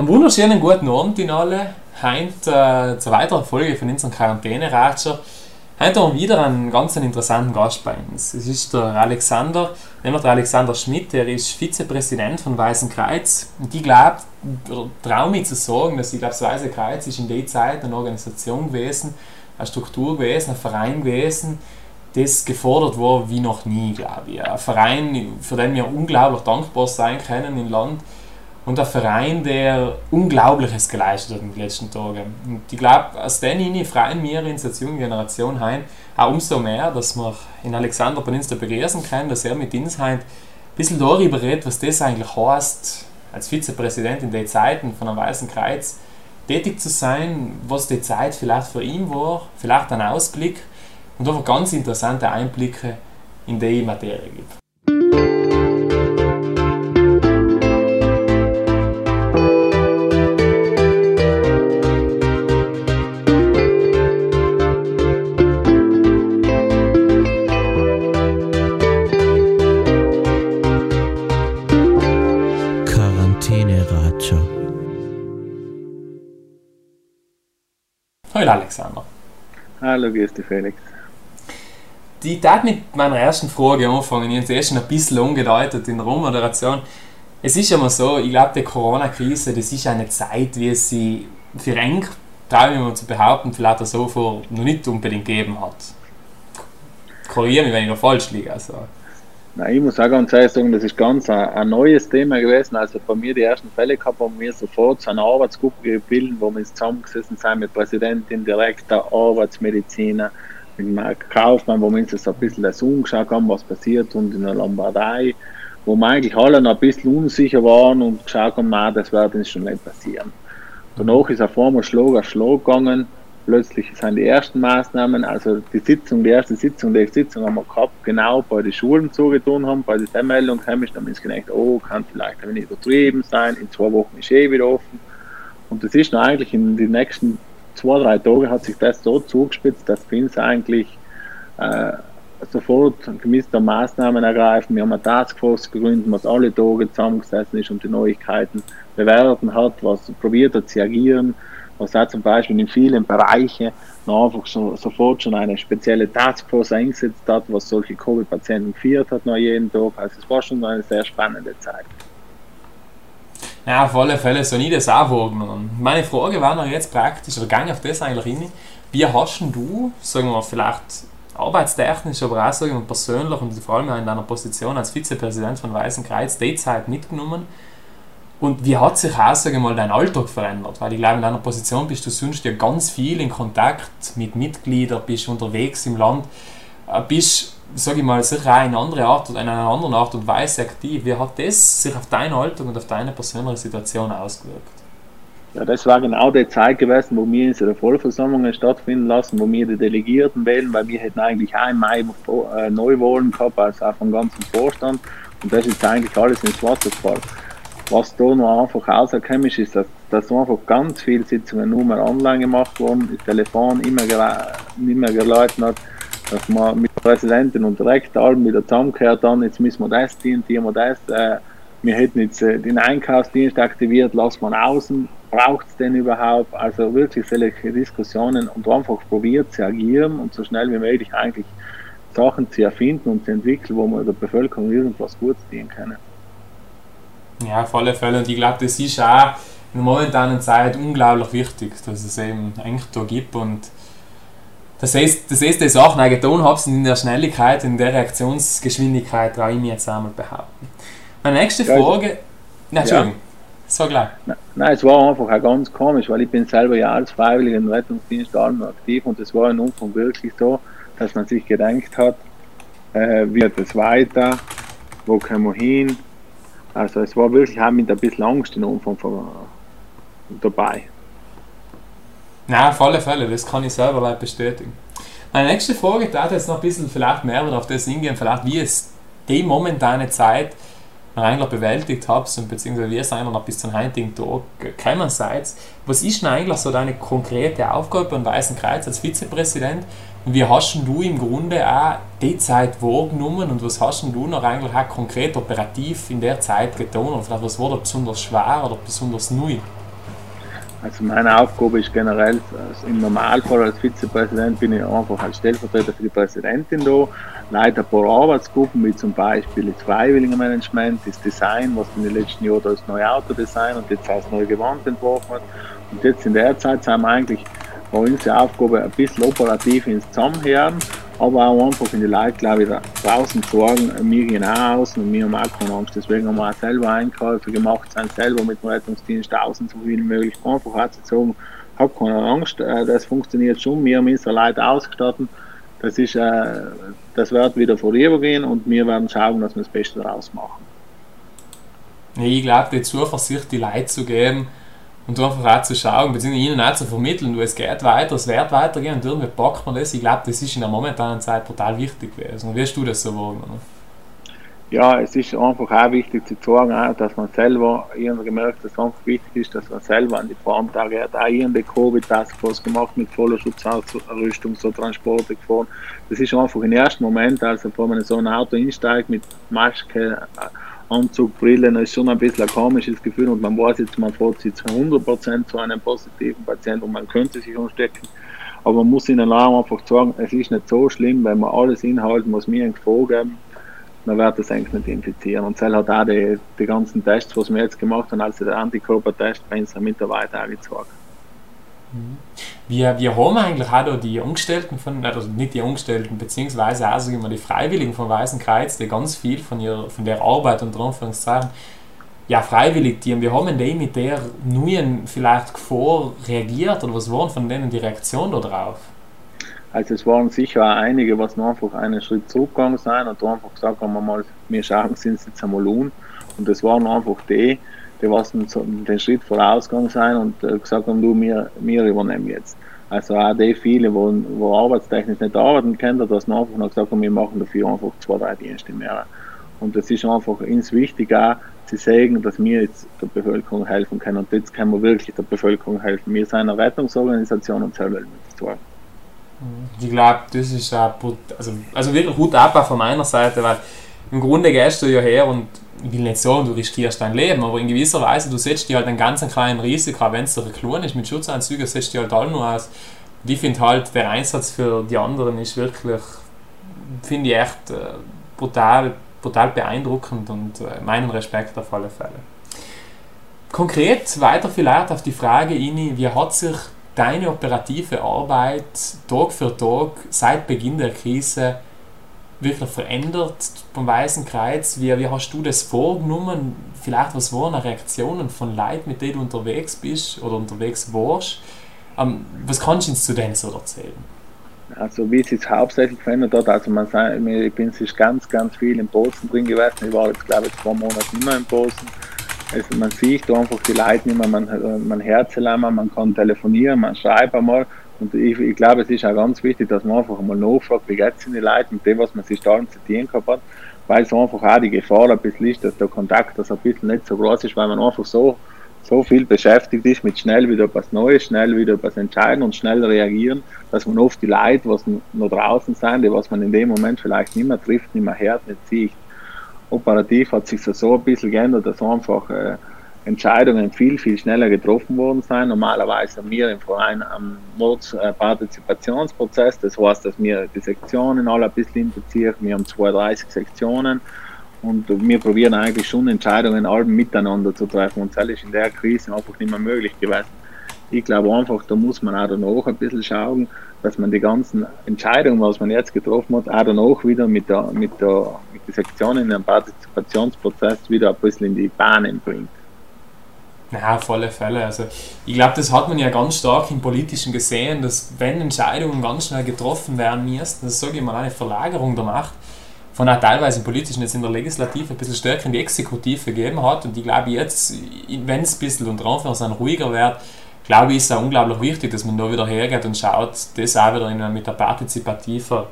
Einen wunderschönen guten Abend in alle. Heute äh, zur weiteren Folge von unserem Quarantäne-Ratscher. Heute haben wir wieder einen ganz interessanten Gast bei uns. Es ist der Alexander, nämlich der Alexander Schmidt, der ist Vizepräsident von Weißen Kreuz. Und ich glaube, traue mich zu sagen, dass ich glaube, das Weiße Kreuz ist in der Zeit eine Organisation gewesen, eine Struktur gewesen, ein Verein gewesen, das gefordert war wie noch nie, glaube ich. Ein Verein, für den wir unglaublich dankbar sein können im Land und ein Verein, der Unglaubliches geleistet hat in den letzten Tagen. Und ich glaube, aus den freuen wir uns als junge Generation heim auch umso mehr, dass wir in Alexander da begrüßen können, dass er mit uns heim ein bisschen darüber redet, was das eigentlich heißt, als Vizepräsident in den Zeiten von einem Weißen Kreuz tätig zu sein, was die Zeit vielleicht für ihn war, vielleicht ein Ausblick und einfach ganz interessante Einblicke in die Materie gibt. Hallo Alexander. Hallo, grüß dich Felix. Die darf mit meiner ersten Frage anfangen. Ich habe es schon ein bisschen angedeutet in der Rohmoderation. Es ist ja mal so, ich glaube, die Corona-Krise, das ist eine Zeit, wie es sie für eng, traue ich mir zu behaupten, vielleicht auch so vor noch nicht unbedingt gegeben hat. Korrigiere mich, wenn ich noch falsch liege. Also. Nein, ich muss auch ganz ehrlich sagen, das ist ganz ein, ein, neues Thema gewesen. Also bei mir die ersten Fälle gehabt haben wir sofort so eine Arbeitsgruppe gebildet, wo wir zusammengesessen sind mit Präsidentin, Direktor, Arbeitsmediziner, mit einem Kaufmann, wo wir uns so ein bisschen das umgeschaut haben, was passiert und in der Lombardei, wo wir eigentlich alle noch ein bisschen unsicher waren und geschaut haben, nein, das wird uns schon nicht passieren. Danach ist auf einmal Schlag auf Schlag gegangen plötzlich sind die ersten Maßnahmen, also die Sitzung, die erste Sitzung, die Sitzung haben wir gehabt, genau bei den Schulen zugetan haben, bei der Meldung haben wir gedacht, oh, kann vielleicht ein wenig übertrieben sein, in zwei Wochen ist eh wieder offen. Und das ist noch eigentlich in den nächsten zwei, drei Tagen hat sich das so zugespitzt, dass wir uns eigentlich äh, sofort gemäß der Maßnahmen ergreifen. Wir haben eine Taskforce gegründet, was alle Tage zusammengesessen ist und die Neuigkeiten bewerten hat, was probiert hat zu agieren was auch zum Beispiel in vielen Bereichen noch einfach so, sofort schon eine spezielle Taskforce eingesetzt hat, was solche Covid-Patienten geführt hat noch jeden Tag. Also es war schon eine sehr spannende Zeit. Ja, auf alle Fälle so nie das auch wahrgenommen. Meine Frage war noch jetzt praktisch, oder gang auf das eigentlich hin, wie hast du, sagen wir vielleicht arbeitstechnisch, aber auch sagen wir persönlich und vor allem in deiner Position als Vizepräsident von Weißen Kreuz die Zeit mitgenommen, und wie hat sich auch, sage mal, dein Alltag verändert? Weil ich glaube, in deiner Position bist du sonst ja ganz viel in Kontakt mit Mitgliedern, bist unterwegs im Land, äh, bist, sage ich mal, sicher auch in, andere Art, in einer anderen Art und Weise aktiv. Wie hat das sich auf deinen Alltag und auf deine persönliche Situation ausgewirkt? Ja, das war genau die Zeit gewesen, wo wir unsere Vollversammlungen stattfinden lassen, wo wir die Delegierten wählen, weil wir hätten eigentlich auch im Mai äh, Neuwahlen gehabt, also auch vom ganzen Vorstand. Und das ist eigentlich alles ins Wasser gefallen. Was da noch einfach rausgekommen ist, ist, dass, dass einfach ganz viele Sitzungen nur mehr online gemacht wurden, Telefon immer, nicht mehr geläutet hat, dass man mit Präsidenten und Rektor allen wieder zusammengehört haben, jetzt müssen wir das dienen, dienen wir das. Äh, wir hätten jetzt äh, den Einkaufsdienst aktiviert, lassen wir außen, braucht es den überhaupt? Also wirklich solche Diskussionen und einfach probiert zu agieren und so schnell wie möglich eigentlich Sachen zu erfinden und zu entwickeln, wo man der Bevölkerung irgendwas Gutes dienen können. Ja, auf alle Fälle. Und ich glaube, das ist auch in der momentanen Zeit unglaublich wichtig, dass es eben eigentlich da gibt. Und das heißt, das heißt, die Sachen auch getan habe, in der Schnelligkeit, in der Reaktionsgeschwindigkeit, traue ich mir jetzt einmal behaupten. Meine nächste Frage. Ja, Nein, Entschuldigung. Ja. So gleich. Nein, es war einfach auch ganz komisch, weil ich bin selber ja als Freiwilliger im Rettungsdienst aktiv und es war in Umfang wirklich so, dass man sich gedacht hat, äh, wird es weiter, wo können wir hin, also es war wirklich auch mit ein bisschen Angst in Umfang von, dabei. Na, auf alle Fälle, das kann ich selber bestätigen. Meine nächste Frage da jetzt noch ein bisschen vielleicht mehr auf das hingehen, vielleicht wie es die momentane Zeit eigentlich bewältigt habt und beziehungsweise es eigentlich noch bis zum heutigen Tag gekommen seid. Was ist denn eigentlich so deine konkrete Aufgabe beim Weißen Kreuz als Vizepräsident und wie hast du im Grunde auch die Zeit wahrgenommen und was hast du noch eigentlich auch konkret operativ in der Zeit getan und vielleicht was war da besonders schwer oder besonders neu? Also meine Aufgabe ist generell, also im Normalfall als Vizepräsident bin ich einfach als Stellvertreter für die Präsidentin da, leite ein paar Arbeitsgruppen, wie zum Beispiel das Freiwilligenmanagement, das Design, was in den letzten Jahren das neue Autodesign und jetzt auch das neue Gewand entworfen hat. Und jetzt in der Zeit sind wir eigentlich bei unsere Aufgabe ein bisschen operativ ins Zusammenhören, aber auch einfach in die Leute, glaube ich, draußen sorgen, wir gehen auch aus und wir haben auch keine Angst. Deswegen haben wir auch selber Einkäufe gemacht, sind selber mit dem Rettungsdienst außen so viel wie möglich einfach sagen, hab keine Angst, äh, das funktioniert schon, wir haben unsere Leute ausgestattet, das, ist, äh, das wird wieder vorübergehen und wir werden schauen, dass wir das Beste daraus machen. Ich glaube, die Zuversicht, die Leute zu geben, und einfach auch zu schauen, beziehungsweise ihnen auch zu vermitteln, du, es geht weiter, es wird weitergehen und irgendwie packt man das. Ich glaube, das ist in der momentanen Zeit total wichtig gewesen. Und wie hast du das so wahrgenommen? Ja, es ist einfach auch wichtig zu sagen, dass man selber irgendwie gemerkt, dass es einfach wichtig ist, dass man selber an die Front geht. Auch irgendwie Covid-Taskforce gemacht mit voller Schutzausrüstung, so Transporte gefahren. Das ist einfach im ersten Moment, also bevor man in so ein Auto einsteigt mit Maske, Anzug, Brille, das ist schon ein bisschen ein komisches Gefühl und man weiß jetzt, man fährt zu 100% zu einem positiven Patienten und man könnte sich anstecken. Aber man muss ihnen auch einfach sagen, es ist nicht so schlimm, wenn man alles inhalten, was mir vorgeben, dann wird das eigentlich nicht infizieren. Und Zell hat auch die, die ganzen Tests, was wir jetzt gemacht haben, also der Antikörpertest bei unseren Mitarbeitern auch gezeigt. Wie, wie haben eigentlich auch die Angestellten von, also nicht die Angestellten, beziehungsweise auch sagen wir, die Freiwilligen vom Weißen Kreuz, die ganz viel von, ihrer, von der Arbeit und Anführungszeichen, ja, freiwillig, die, wie haben die mit der neuen vielleicht Gefahr reagiert oder was waren von denen die Reaktion darauf? Also es waren sicher auch einige, was noch einfach einen Schritt zurückgegangen sind und einfach gesagt haben, wir mal, wir schauen es uns jetzt einmal um. Und das waren einfach die, die was den Schritt vorausgegangen sind und äh, gesagt haben, du, wir, wir übernehmen jetzt. Also auch die viele, wo, wo arbeitstechnisch nicht arbeiten können, dass wir einfach noch gesagt haben, wir machen dafür einfach zwei, drei Dienste mehr. Und das ist einfach uns wichtig auch zu sagen, dass wir jetzt der Bevölkerung helfen können. Und jetzt können wir wirklich der Bevölkerung helfen. Wir sind eine Rettungsorganisation und selber mit zu. Ich glaube, das ist auch, also, also wirklich Hut ab von meiner Seite, weil im Grunde gehst du ja her und ich will nicht sagen, du riskierst dein Leben, aber in gewisser Weise, du setzt dir halt einen ganz kleinen Risiko, wenn es dir klein ist, mit Schutzanzügen setzt dir halt alle nur aus. Und ich finde halt, der Einsatz für die anderen ist wirklich, finde ich echt äh, brutal, brutal beeindruckend und äh, meinen Respekt auf alle Fälle. Konkret weiter vielleicht auf die Frage, Ini, wie hat sich deine operative Arbeit Tag für Tag seit Beginn der Krise wirklich verändert beim Weißen Kreuz? Wie, wie hast du das vorgenommen? Vielleicht was waren Reaktionen von Leuten, mit denen du unterwegs bist oder unterwegs warst? Ähm, was kannst du uns zu denen so erzählen? Also wie es sich hauptsächlich verändert hat, also man sagt, ich bin sich ganz, ganz viel in Posen drin gewesen. Ich war jetzt glaube ich zwei Monate immer in Posen. Also man sieht einfach die Leute nicht mehr, man, man hört sie man kann telefonieren, man schreibt einmal und ich, ich glaube, es ist auch ganz wichtig, dass man einfach mal nachfragt, wie geht es den Leuten mit dem, was man sich da zitieren hat, weil es einfach auch die Gefahr ein bisschen ist, dass der Kontakt das ein bisschen nicht so groß ist, weil man einfach so, so viel beschäftigt ist mit schnell wieder was Neues, schnell wieder was entscheiden und schnell reagieren, dass man oft die Leute, was noch draußen sind, die was man in dem Moment vielleicht nicht mehr trifft, nicht mehr hört, nicht sieht. Operativ hat sich so ein bisschen geändert, dass einfach äh, Entscheidungen viel, viel schneller getroffen worden sein. Normalerweise haben wir im Verein am Partizipationsprozess, das heißt, dass wir die Sektionen alle ein bisschen interziehen. Wir haben 32 Sektionen und wir probieren eigentlich schon Entscheidungen alle miteinander zu treffen und das ist in der Krise einfach nicht mehr möglich gewesen. Ich glaube einfach, da muss man auch danach ein bisschen schauen, dass man die ganzen Entscheidungen, was man jetzt getroffen hat, auch danach wieder mit der, mit der, mit der Sektion in den Partizipationsprozess wieder ein bisschen in die Bahnen bringt. Ja, auf alle Fälle. Also ich glaube, das hat man ja ganz stark im Politischen gesehen, dass wenn Entscheidungen ganz schnell getroffen werden müssten, das sage ich mal, eine Verlagerung der Macht von auch teilweise im Politischen jetzt in der Legislative ein bisschen stärker in die Exekutive gegeben hat. Und ich glaube jetzt, wenn es ein bisschen unter Anführungszeichen ruhiger wird, glaube ich, ist es auch unglaublich wichtig, dass man da wieder hergeht und schaut, das auch wieder in, mit der partizipativen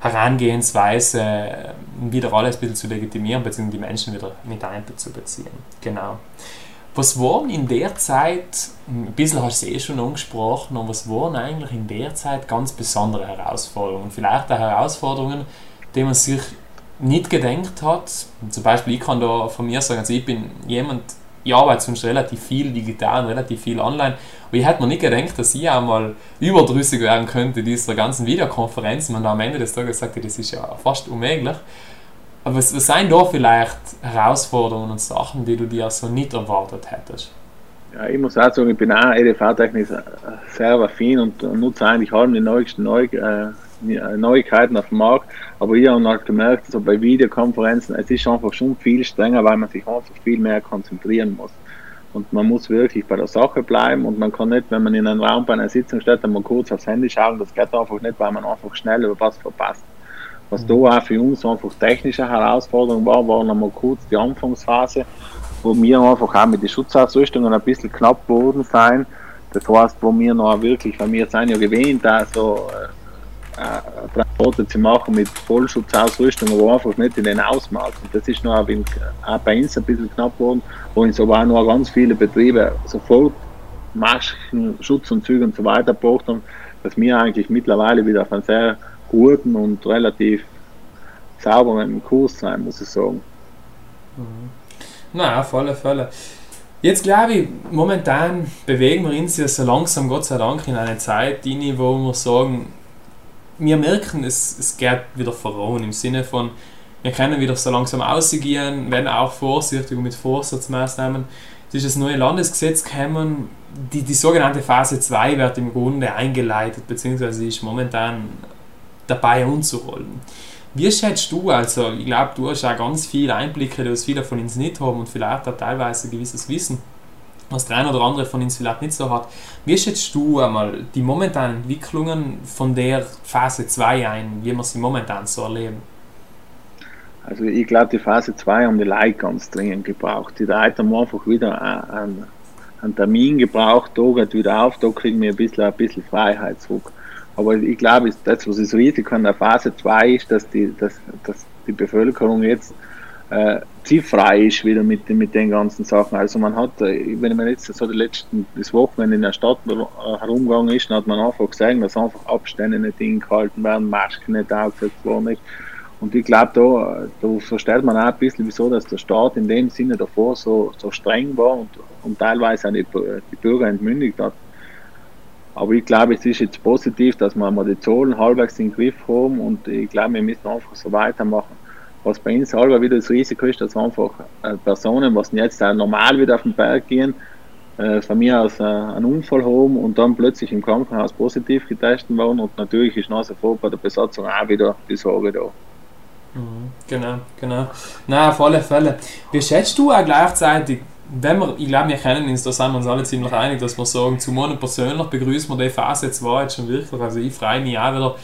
Herangehensweise wieder alles ein bisschen zu legitimieren, beziehungsweise die Menschen wieder mit einzubeziehen. Genau. Was waren in der Zeit, ein bisschen hast du es eh schon angesprochen, aber was waren eigentlich in der Zeit ganz besondere Herausforderungen? Vielleicht auch Herausforderungen, die man sich nicht gedenkt hat. Zum Beispiel, ich kann da von mir sagen, also ich bin jemand, ich arbeite sonst relativ viel digital und relativ viel online. Und ich hätte mir nicht gedacht, dass ich einmal überdrüssig werden könnte dieser ganzen Videokonferenzen. Und am Ende des Tages sagte, das ist ja fast unmöglich. Aber was, was sind da vielleicht Herausforderungen und Sachen, die du dir so nicht erwartet hättest? Ja, ich muss auch sagen, ich bin auch EDV-technisch sehr affin und nutze eigentlich alle die neuesten Neu äh, Neuigkeiten auf dem Markt. Aber ich habe halt gemerkt, so bei Videokonferenzen, es ist einfach schon viel strenger, weil man sich einfach viel mehr konzentrieren muss. Und man muss wirklich bei der Sache bleiben und man kann nicht, wenn man in einem Raum bei einer Sitzung steht, einmal kurz aufs Handy schauen. Das geht einfach nicht, weil man einfach schnell über was verpasst. Was da auch für uns einfach technische Herausforderung war, war nochmal kurz die Anfangsphase, wo wir einfach auch mit den Schutzausrüstungen ein bisschen knapp geworden sein. Das heißt, wo wir noch wirklich, weil wir sind ja gewähnt, also äh, Transporte zu machen mit Vollschutzausrüstung, aber einfach nicht in den Ausmaß. Und das ist noch auch, auch bei uns ein bisschen knapp geworden, wo uns aber noch ganz viele Betriebe sofort Masken, Schutz und Züge und so weiter gebraucht haben, dass wir eigentlich mittlerweile wieder auf einem sehr guten und relativ sauberen Kurs sein, muss ich sagen. Mhm. Na, auf alle Fälle. Jetzt glaube ich, momentan bewegen wir uns ja so langsam, Gott sei Dank, in eine Zeit, in wo wir sagen, wir merken, es, es geht wieder voran im Sinne von, wir können wieder so langsam ausgehen, werden auch vorsichtig und mit Vorsatzmaßnahmen. Es ist das neue Landesgesetz gekommen, die, die sogenannte Phase 2 wird im Grunde eingeleitet, beziehungsweise ist momentan dabei umzurollen. Wie schätzt du, also ich glaube, du hast auch ganz viele Einblicke, die viele von uns nicht haben und vielleicht auch teilweise ein gewisses Wissen, was der eine oder andere von uns vielleicht nicht so hat. Wie schätzt du einmal die momentanen Entwicklungen von der Phase 2 ein, wie wir sie momentan so erleben? Also ich glaube, die Phase 2 haben die Leute ganz dringend gebraucht. Die Leute haben einfach wieder einen, einen Termin gebraucht, da geht wieder auf, da kriegen wir ein bisschen, ein bisschen Freiheit zurück. Aber ich glaube, das, was das Risiko in der Phase 2 ist, dass die, dass, dass die Bevölkerung jetzt äh, zielfrei ist wieder mit, mit den ganzen Sachen. Also man hat, äh, wenn man jetzt so die letzten das Wochenende in der Stadt äh, herumgegangen ist, dann hat man einfach gesehen, dass einfach Abstände nicht eingehalten werden, Masken nicht aufgesetzt worden ist. Und ich glaube, da, da versteht man auch ein bisschen, wieso dass der Staat in dem Sinne davor so, so streng war und, und teilweise auch die, die Bürger entmündigt hat. Aber ich glaube, es ist jetzt positiv, dass wir mal die Zahlen halbwegs in den Griff haben und ich glaube, wir müssen einfach so weitermachen. Was bei uns halber wieder das Risiko ist, dass einfach äh, Personen, was jetzt auch normal wieder auf den Berg gehen, äh, von mir aus äh, einen Unfall haben und dann plötzlich im Krankenhaus positiv getestet werden und natürlich ist nach sofort bei der Besatzung auch wieder die Sorge da. Mhm, genau, genau. Na, auf alle Fälle. Wie schätzt du auch gleichzeitig wenn wir, ich glaube, wir kennen uns, da sind wir uns alle ziemlich einig, dass wir sagen, zu mir persönlich begrüßen wir die Phase 2 jetzt schon wirklich. Also ich freue mich auch wieder,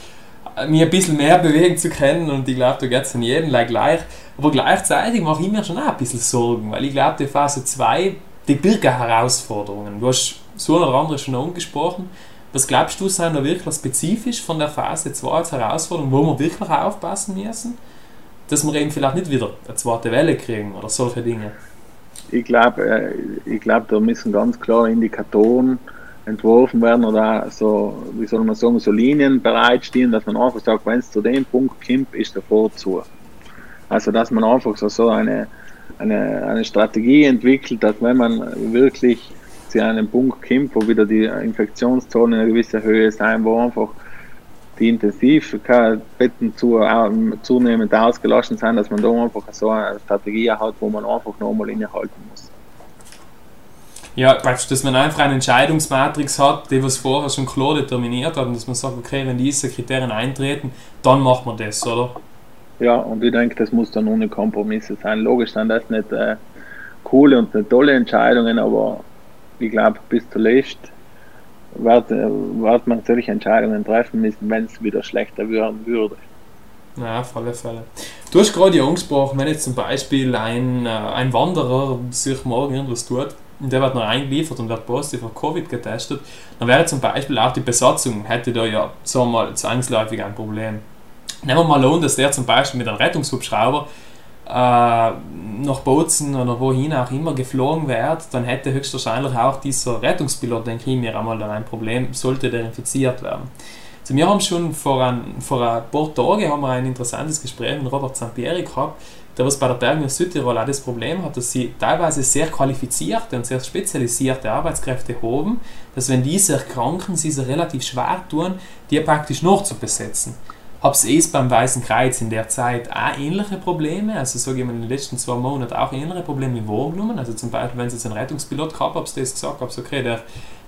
mich ein bisschen mehr bewegen zu können und ich glaube, da geht es an jeden gleich. Aber gleichzeitig mache ich mir schon auch ein bisschen Sorgen, weil ich glaube, die Phase 2, die birgt Herausforderungen. Du hast so oder andere schon angesprochen. Was glaubst du, sind da wirklich spezifisch von der Phase 2 als Herausforderung, wo wir wirklich aufpassen müssen, dass wir eben vielleicht nicht wieder eine zweite Welle kriegen oder solche Dinge? Ich glaube, äh, ich glaub, da müssen ganz klare Indikatoren entworfen werden oder so, wie soll man sagen, so Linien bereitstehen, dass man einfach sagt, wenn es zu dem Punkt kommt, ist der Vorzug. Also, dass man einfach so, so eine, eine, eine Strategie entwickelt, dass wenn man wirklich zu einem Punkt kommt, wo wieder die Infektionszahlen in einer gewissen Höhe sein, wo einfach die Intensivbetten zu, zunehmend ausgelassen sind, dass man da einfach so eine Strategie hat, wo man einfach nochmal innehalten muss. Ja, weißt, dass man einfach eine Entscheidungsmatrix hat, die was vorher schon klar determiniert hat und dass man sagt, okay, wenn diese Kriterien eintreten, dann macht man das, oder? Ja, und ich denke, das muss dann ohne Kompromisse sein. Logisch sind das nicht äh, coole und nicht tolle Entscheidungen, aber ich glaube, bis zuletzt wird, wird man solche Entscheidungen treffen müssen, wenn es wieder schlechter werden würde. Ja, auf alle Fälle. Du hast gerade ja angesprochen, wenn jetzt zum Beispiel ein, äh, ein Wanderer sich morgen irgendwas tut und der wird noch eingeliefert und wird positiv auf Covid getestet, dann wäre zum Beispiel auch die Besatzung, hätte da ja, sagen mal, zwangsläufig ein Problem. Nehmen wir mal an, dass der zum Beispiel mit einem Rettungshubschrauber äh, nach Bozen oder wohin auch immer geflogen wird, dann hätte höchstwahrscheinlich auch dieser Rettungspilot, denke ich mir, einmal dann ein Problem, sollte der infiziert werden. Also wir haben schon vor ein, vor ein paar Tagen haben wir ein interessantes Gespräch mit Robert Zampieri gehabt, der was bei der Bergner Südtirol auch das Problem hat, dass sie teilweise sehr qualifizierte und sehr spezialisierte Arbeitskräfte haben, dass wenn diese erkranken, sie sich relativ schwer tun, die praktisch noch zu besetzen. Habt ihr beim Weißen Kreuz in der Zeit auch ähnliche Probleme? Also sage ich mal in den letzten zwei Monaten auch ähnliche Probleme wahrgenommen? Also zum Beispiel, wenn es jetzt einen Rettungspilot gehabt habt ihr das gesagt, habt okay, der,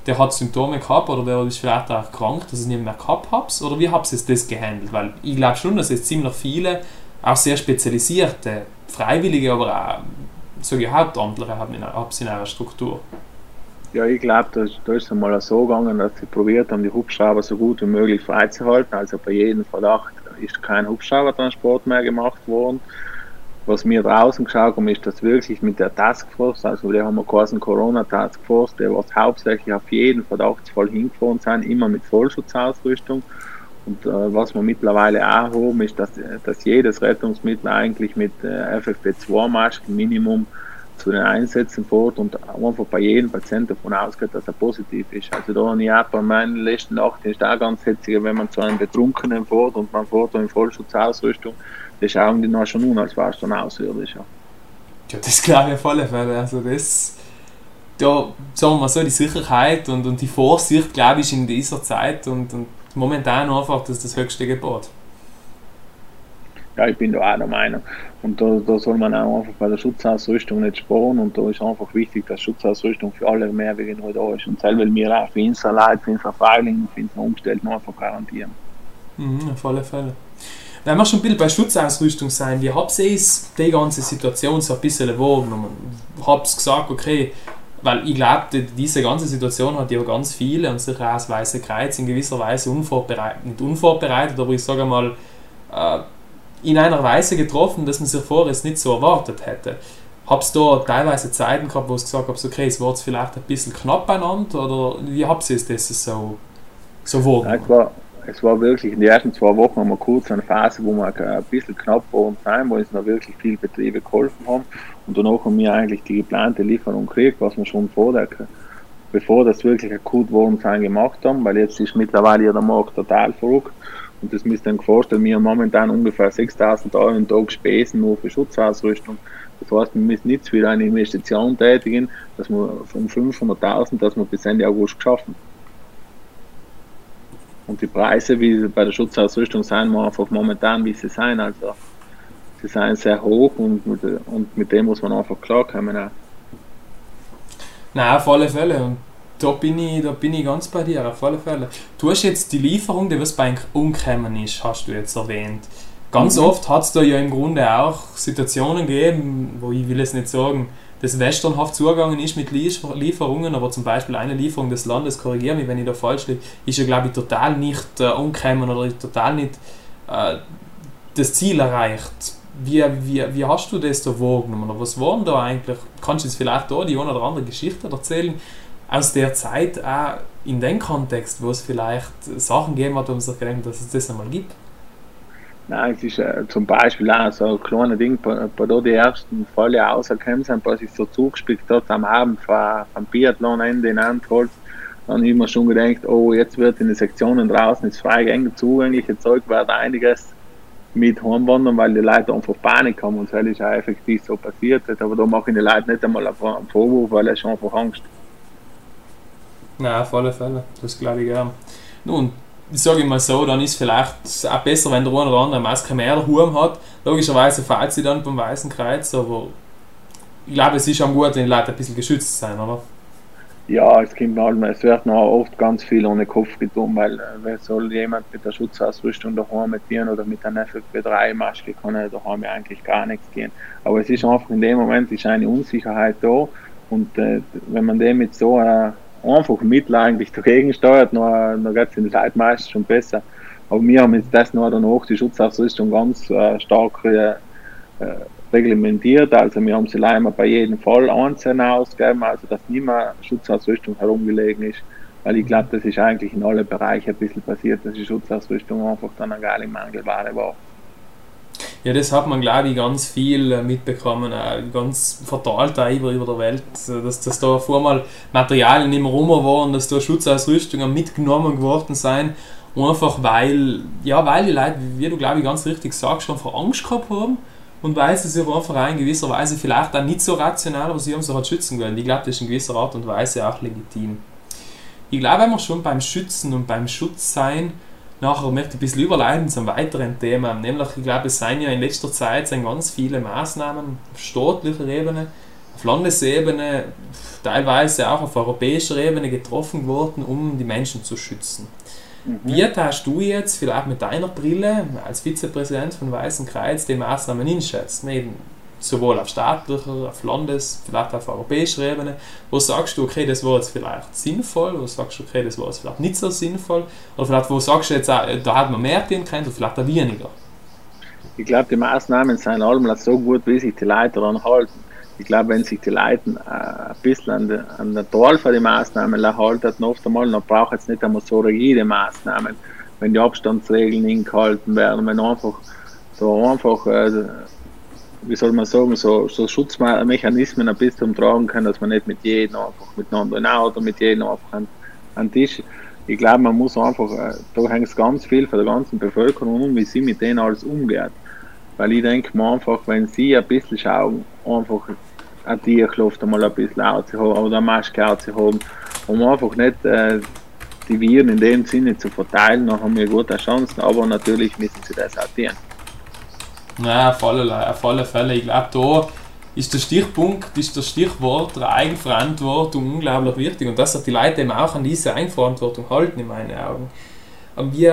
der hat Symptome gehabt oder der ist vielleicht auch krank, dass ihr es nicht mehr gehabt habt? Oder wie habt ihr das gehandelt? Weil ich glaube schon, dass es ziemlich viele, auch sehr spezialisierte, Freiwillige, aber auch ich, Hauptamtliche haben in, in einer Struktur. Ja, ich glaube, da, da ist einmal so gegangen, dass sie probiert haben, die Hubschrauber so gut wie möglich freizuhalten. Also bei jedem Verdacht ist kein Hubschraubertransport mehr gemacht worden. Was wir draußen geschaut haben, ist, dass wirklich mit der Taskforce, also wir haben wir quasi Corona Taskforce, der was hauptsächlich auf jeden Verdachtsfall hingefahren sind, immer mit Vollschutzausrüstung. Und äh, was wir mittlerweile auch haben, ist, dass, dass jedes Rettungsmittel eigentlich mit äh, FFP2-Masken Minimum zu den Einsätzen fährt und einfach bei jedem Patienten davon ausgeht, dass er positiv ist. Also da habe ich auch bei meinen letzten Nacht ist auch ganz hetzig, wenn man zu einem Betrunkenen fährt und man fährt in Vollschutzausrüstung, die schauen die noch schon an, als wärst du ein Außerirdischer. Ja, das glaube ich auf alle Fälle. Also das, da sagen wir so, die Sicherheit und, und die Vorsicht, glaube ich, in dieser Zeit und, und momentan einfach das, das höchste Gebot. Ja, ich bin da auch der Meinung. Und da, da soll man auch einfach bei der Schutzausrüstung nicht sparen und da ist einfach wichtig, dass Schutzausrüstung für alle mehr wie genug da ist. Und selber wir auch für unsere Leute, für unsere Freiwilligen, für unsere Umstellten einfach garantieren. Mhm, auf alle Fälle. Wenn wir schon ein bisschen bei Schutzausrüstung sein, wie habt ihr die ganze Situation so ein bisschen wahrgenommen? Habt ihr gesagt, okay, weil ich glaube, diese ganze Situation hat ja ganz viele und sicher auch das Weiße Kreuz in gewisser Weise unvorbereitet, nicht unvorbereitet, aber ich sage mal, äh, in einer Weise getroffen, dass man sich vorher nicht so erwartet hätte. Habt ihr da teilweise Zeiten gehabt, wo ihr gesagt habt, okay, es jetzt vielleicht ein bisschen knapp beieinander oder wie habt ihr das so, so wahrgenommen? Es war, es war wirklich, in den ersten zwei Wochen wir kurz eine Phase, wo wir ein bisschen knapp waren sein, wo uns noch wirklich viele Betriebe geholfen haben und danach haben wir eigentlich die geplante Lieferung gekriegt, was wir schon vor der, bevor das wirklich akut worden sein gemacht haben, weil jetzt ist mittlerweile der Markt total verrückt und das müsst ihr euch vorstellen, wir haben momentan ungefähr 6000 Euro im Tag Spesen nur für Schutzausrüstung. Das heißt, wir müssen nicht wieder eine Investition tätigen, dass wir um 500.000, dass wir bis Ende August geschaffen. Und die Preise, wie sie bei der Schutzausrüstung sind, wir einfach momentan, wie sie sind. Also, sie sind sehr hoch und mit, und mit dem muss man einfach klarkommen. Nein, auf alle Fälle. Und da bin, ich, da bin ich ganz bei dir, auf alle Fälle. Du hast jetzt die Lieferung, die was bei umgekommen ist, hast du jetzt erwähnt. Ganz mhm. oft hat es da ja im Grunde auch Situationen gegeben, wo ich will es nicht sagen, das westernhaft zugegangen ist mit Lieferungen, aber zum Beispiel eine Lieferung des Landes, korrigiere mich, wenn ich da falsch liege, ist ja glaube ich total nicht äh, umgekommen oder total nicht äh, das Ziel erreicht. Wie, wie, wie hast du das da wahrgenommen? Oder was waren da eigentlich? Kannst du jetzt vielleicht da die eine oder andere Geschichte erzählen, aus der Zeit auch in dem Kontext, wo es vielleicht Sachen gegeben hat, wo man sich gedacht dass es das einmal gibt? Nein, es ist äh, zum Beispiel auch so ein kleines Ding, bei, da die ersten Fälle rausgekommen sind, was sich so zugespickt hat am Abend vom, vom Biathlon-Ende in Antholz, dann habe ich mir schon gedacht, oh, jetzt wird in den Sektionen draußen das freigängige zugängliche Zeug, wird einiges mit heimwandern, weil die Leute einfach Panik haben und das ist auch effektiv so passiert. Aber da mache ich den Leuten nicht einmal einen Vorwurf, weil es schon einfach Angst ja, auf alle Fälle. Das glaube ich gern. Nun, ich sage mal so, dann ist es vielleicht auch besser, wenn der eine oder andere Maske mehr daheim hat. Logischerweise fällt sie dann beim Weißen Kreuz, aber ich glaube, es ist am gut, wenn die Leute ein bisschen geschützt sein, oder? Ja, es kommt halt, es wird noch oft ganz viel ohne Kopf getan, weil äh, wer soll jemand mit der Schutzausrüstung daheim mittieren oder mit einer FFP3-Maske kann er daheim eigentlich gar nichts gehen. Aber es ist einfach in dem Moment ist eine Unsicherheit da und äh, wenn man dem mit so einer einfach Mittel eigentlich dagegen steuert, dann, dann geht es der Zeit meistens schon besser. Aber wir haben jetzt das noch danach die Schutzausrüstung ganz äh, stark äh, reglementiert. Also wir haben sie leider bei jedem Fall einzeln ausgegeben, also dass nie mehr Schutzausrüstung herumgelegen ist. Weil ich glaube, das ist eigentlich in allen Bereichen ein bisschen passiert, dass die Schutzausrüstung einfach dann eine geile Mangelware war. Ja, das hat man, glaube ich, ganz viel äh, mitbekommen, äh, ganz verteilt über, über der Welt, äh, dass, dass da vormal Materialien immer rum waren, dass da Schutzausrüstungen mitgenommen geworden sind, einfach weil, ja, weil die Leute, wie du, glaube ich, ganz richtig sagst, schon vor Angst gehabt haben und weil sie sich einfach in gewisser Weise vielleicht auch nicht so rational, aber sie haben sich halt schützen wollen. Ich glaube, das ist in gewisser Art und Weise auch legitim. Ich glaube, wir schon beim Schützen und beim Schutz sein, nachher möchte ich ein bisschen überleiten zum weiteren Thema. Nämlich, ich glaube, es seien ja in letzter Zeit sind ganz viele Maßnahmen auf staatlicher Ebene, auf Landesebene, teilweise auch auf europäischer Ebene getroffen worden, um die Menschen zu schützen. Mhm. Wie hast du jetzt vielleicht mit deiner Brille als Vizepräsident von Weißen Kreuz die Maßnahmen einschätzen? Sowohl auf staatlicher, auf Landes-, vielleicht auf europäischer Ebene, wo sagst du, okay, das war jetzt vielleicht sinnvoll, wo sagst du, okay, das war jetzt vielleicht nicht so sinnvoll, oder vielleicht wo sagst du jetzt, auch, da hat man mehr tun können, oder vielleicht auch weniger? Ich glaube, die Maßnahmen sind allemal so gut, wie sich die Leute daran halten. Ich glaube, wenn sich die Leute äh, ein bisschen an der, an der Zahl von den Maßnahmen halten, dann oft einmal, dann braucht es nicht einmal so rigide Maßnahmen, wenn die Abstandsregeln eingehalten werden, wenn einfach so einfach äh, wie soll man sagen, so, so Schutzmechanismen ein bisschen umtragen können, dass man nicht mit jedem einfach miteinander in Auto, mit jedem einfach an, an Tisch. Ich glaube, man muss einfach, äh, da hängt es ganz viel von der ganzen Bevölkerung um, wie sie mit denen alles umgeht. Weil ich denke mir einfach, wenn sie ein bisschen schauen, einfach ein Tierkluft einmal ein bisschen auszuhaben oder eine Maske auszuhaben, um einfach nicht äh, die Viren in dem Sinne zu verteilen, dann haben wir gute Chancen, aber natürlich müssen sie das auch tun. Ja, auf alle, Fälle. Ich glaube, da ist der Stichpunkt, ist das Stichwort der Eigenverantwortung unglaublich wichtig und dass die Leute eben auch an diese Eigenverantwortung halten, in meinen Augen. Und wie,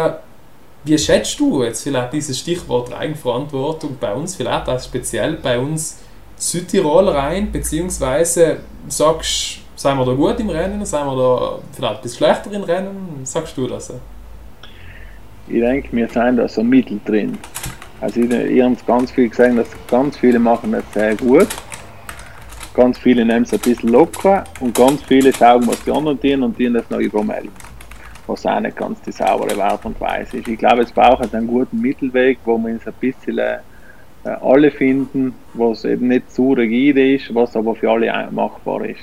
wie schätzt du jetzt vielleicht dieses Stichwort Eigenverantwortung bei uns, vielleicht auch speziell bei uns Südtirol rein, beziehungsweise sagst seien wir da gut im Rennen, seien wir da vielleicht ein bisschen schlechter im Rennen? Sagst du das? Ich denke, wir sind da so mittel drin. Also ich, ich habe ganz viel gesehen, dass ganz viele machen das sehr gut. Ganz viele nehmen es ein bisschen locker und ganz viele schauen, was die anderen tun und tun das noch übermelden. Was auch nicht ganz die saubere Art und Weise ist. Ich glaube, es braucht einen guten Mittelweg, wo wir uns ein bisschen äh, alle finden, was eben nicht zu rigide ist, was aber für alle machbar ist.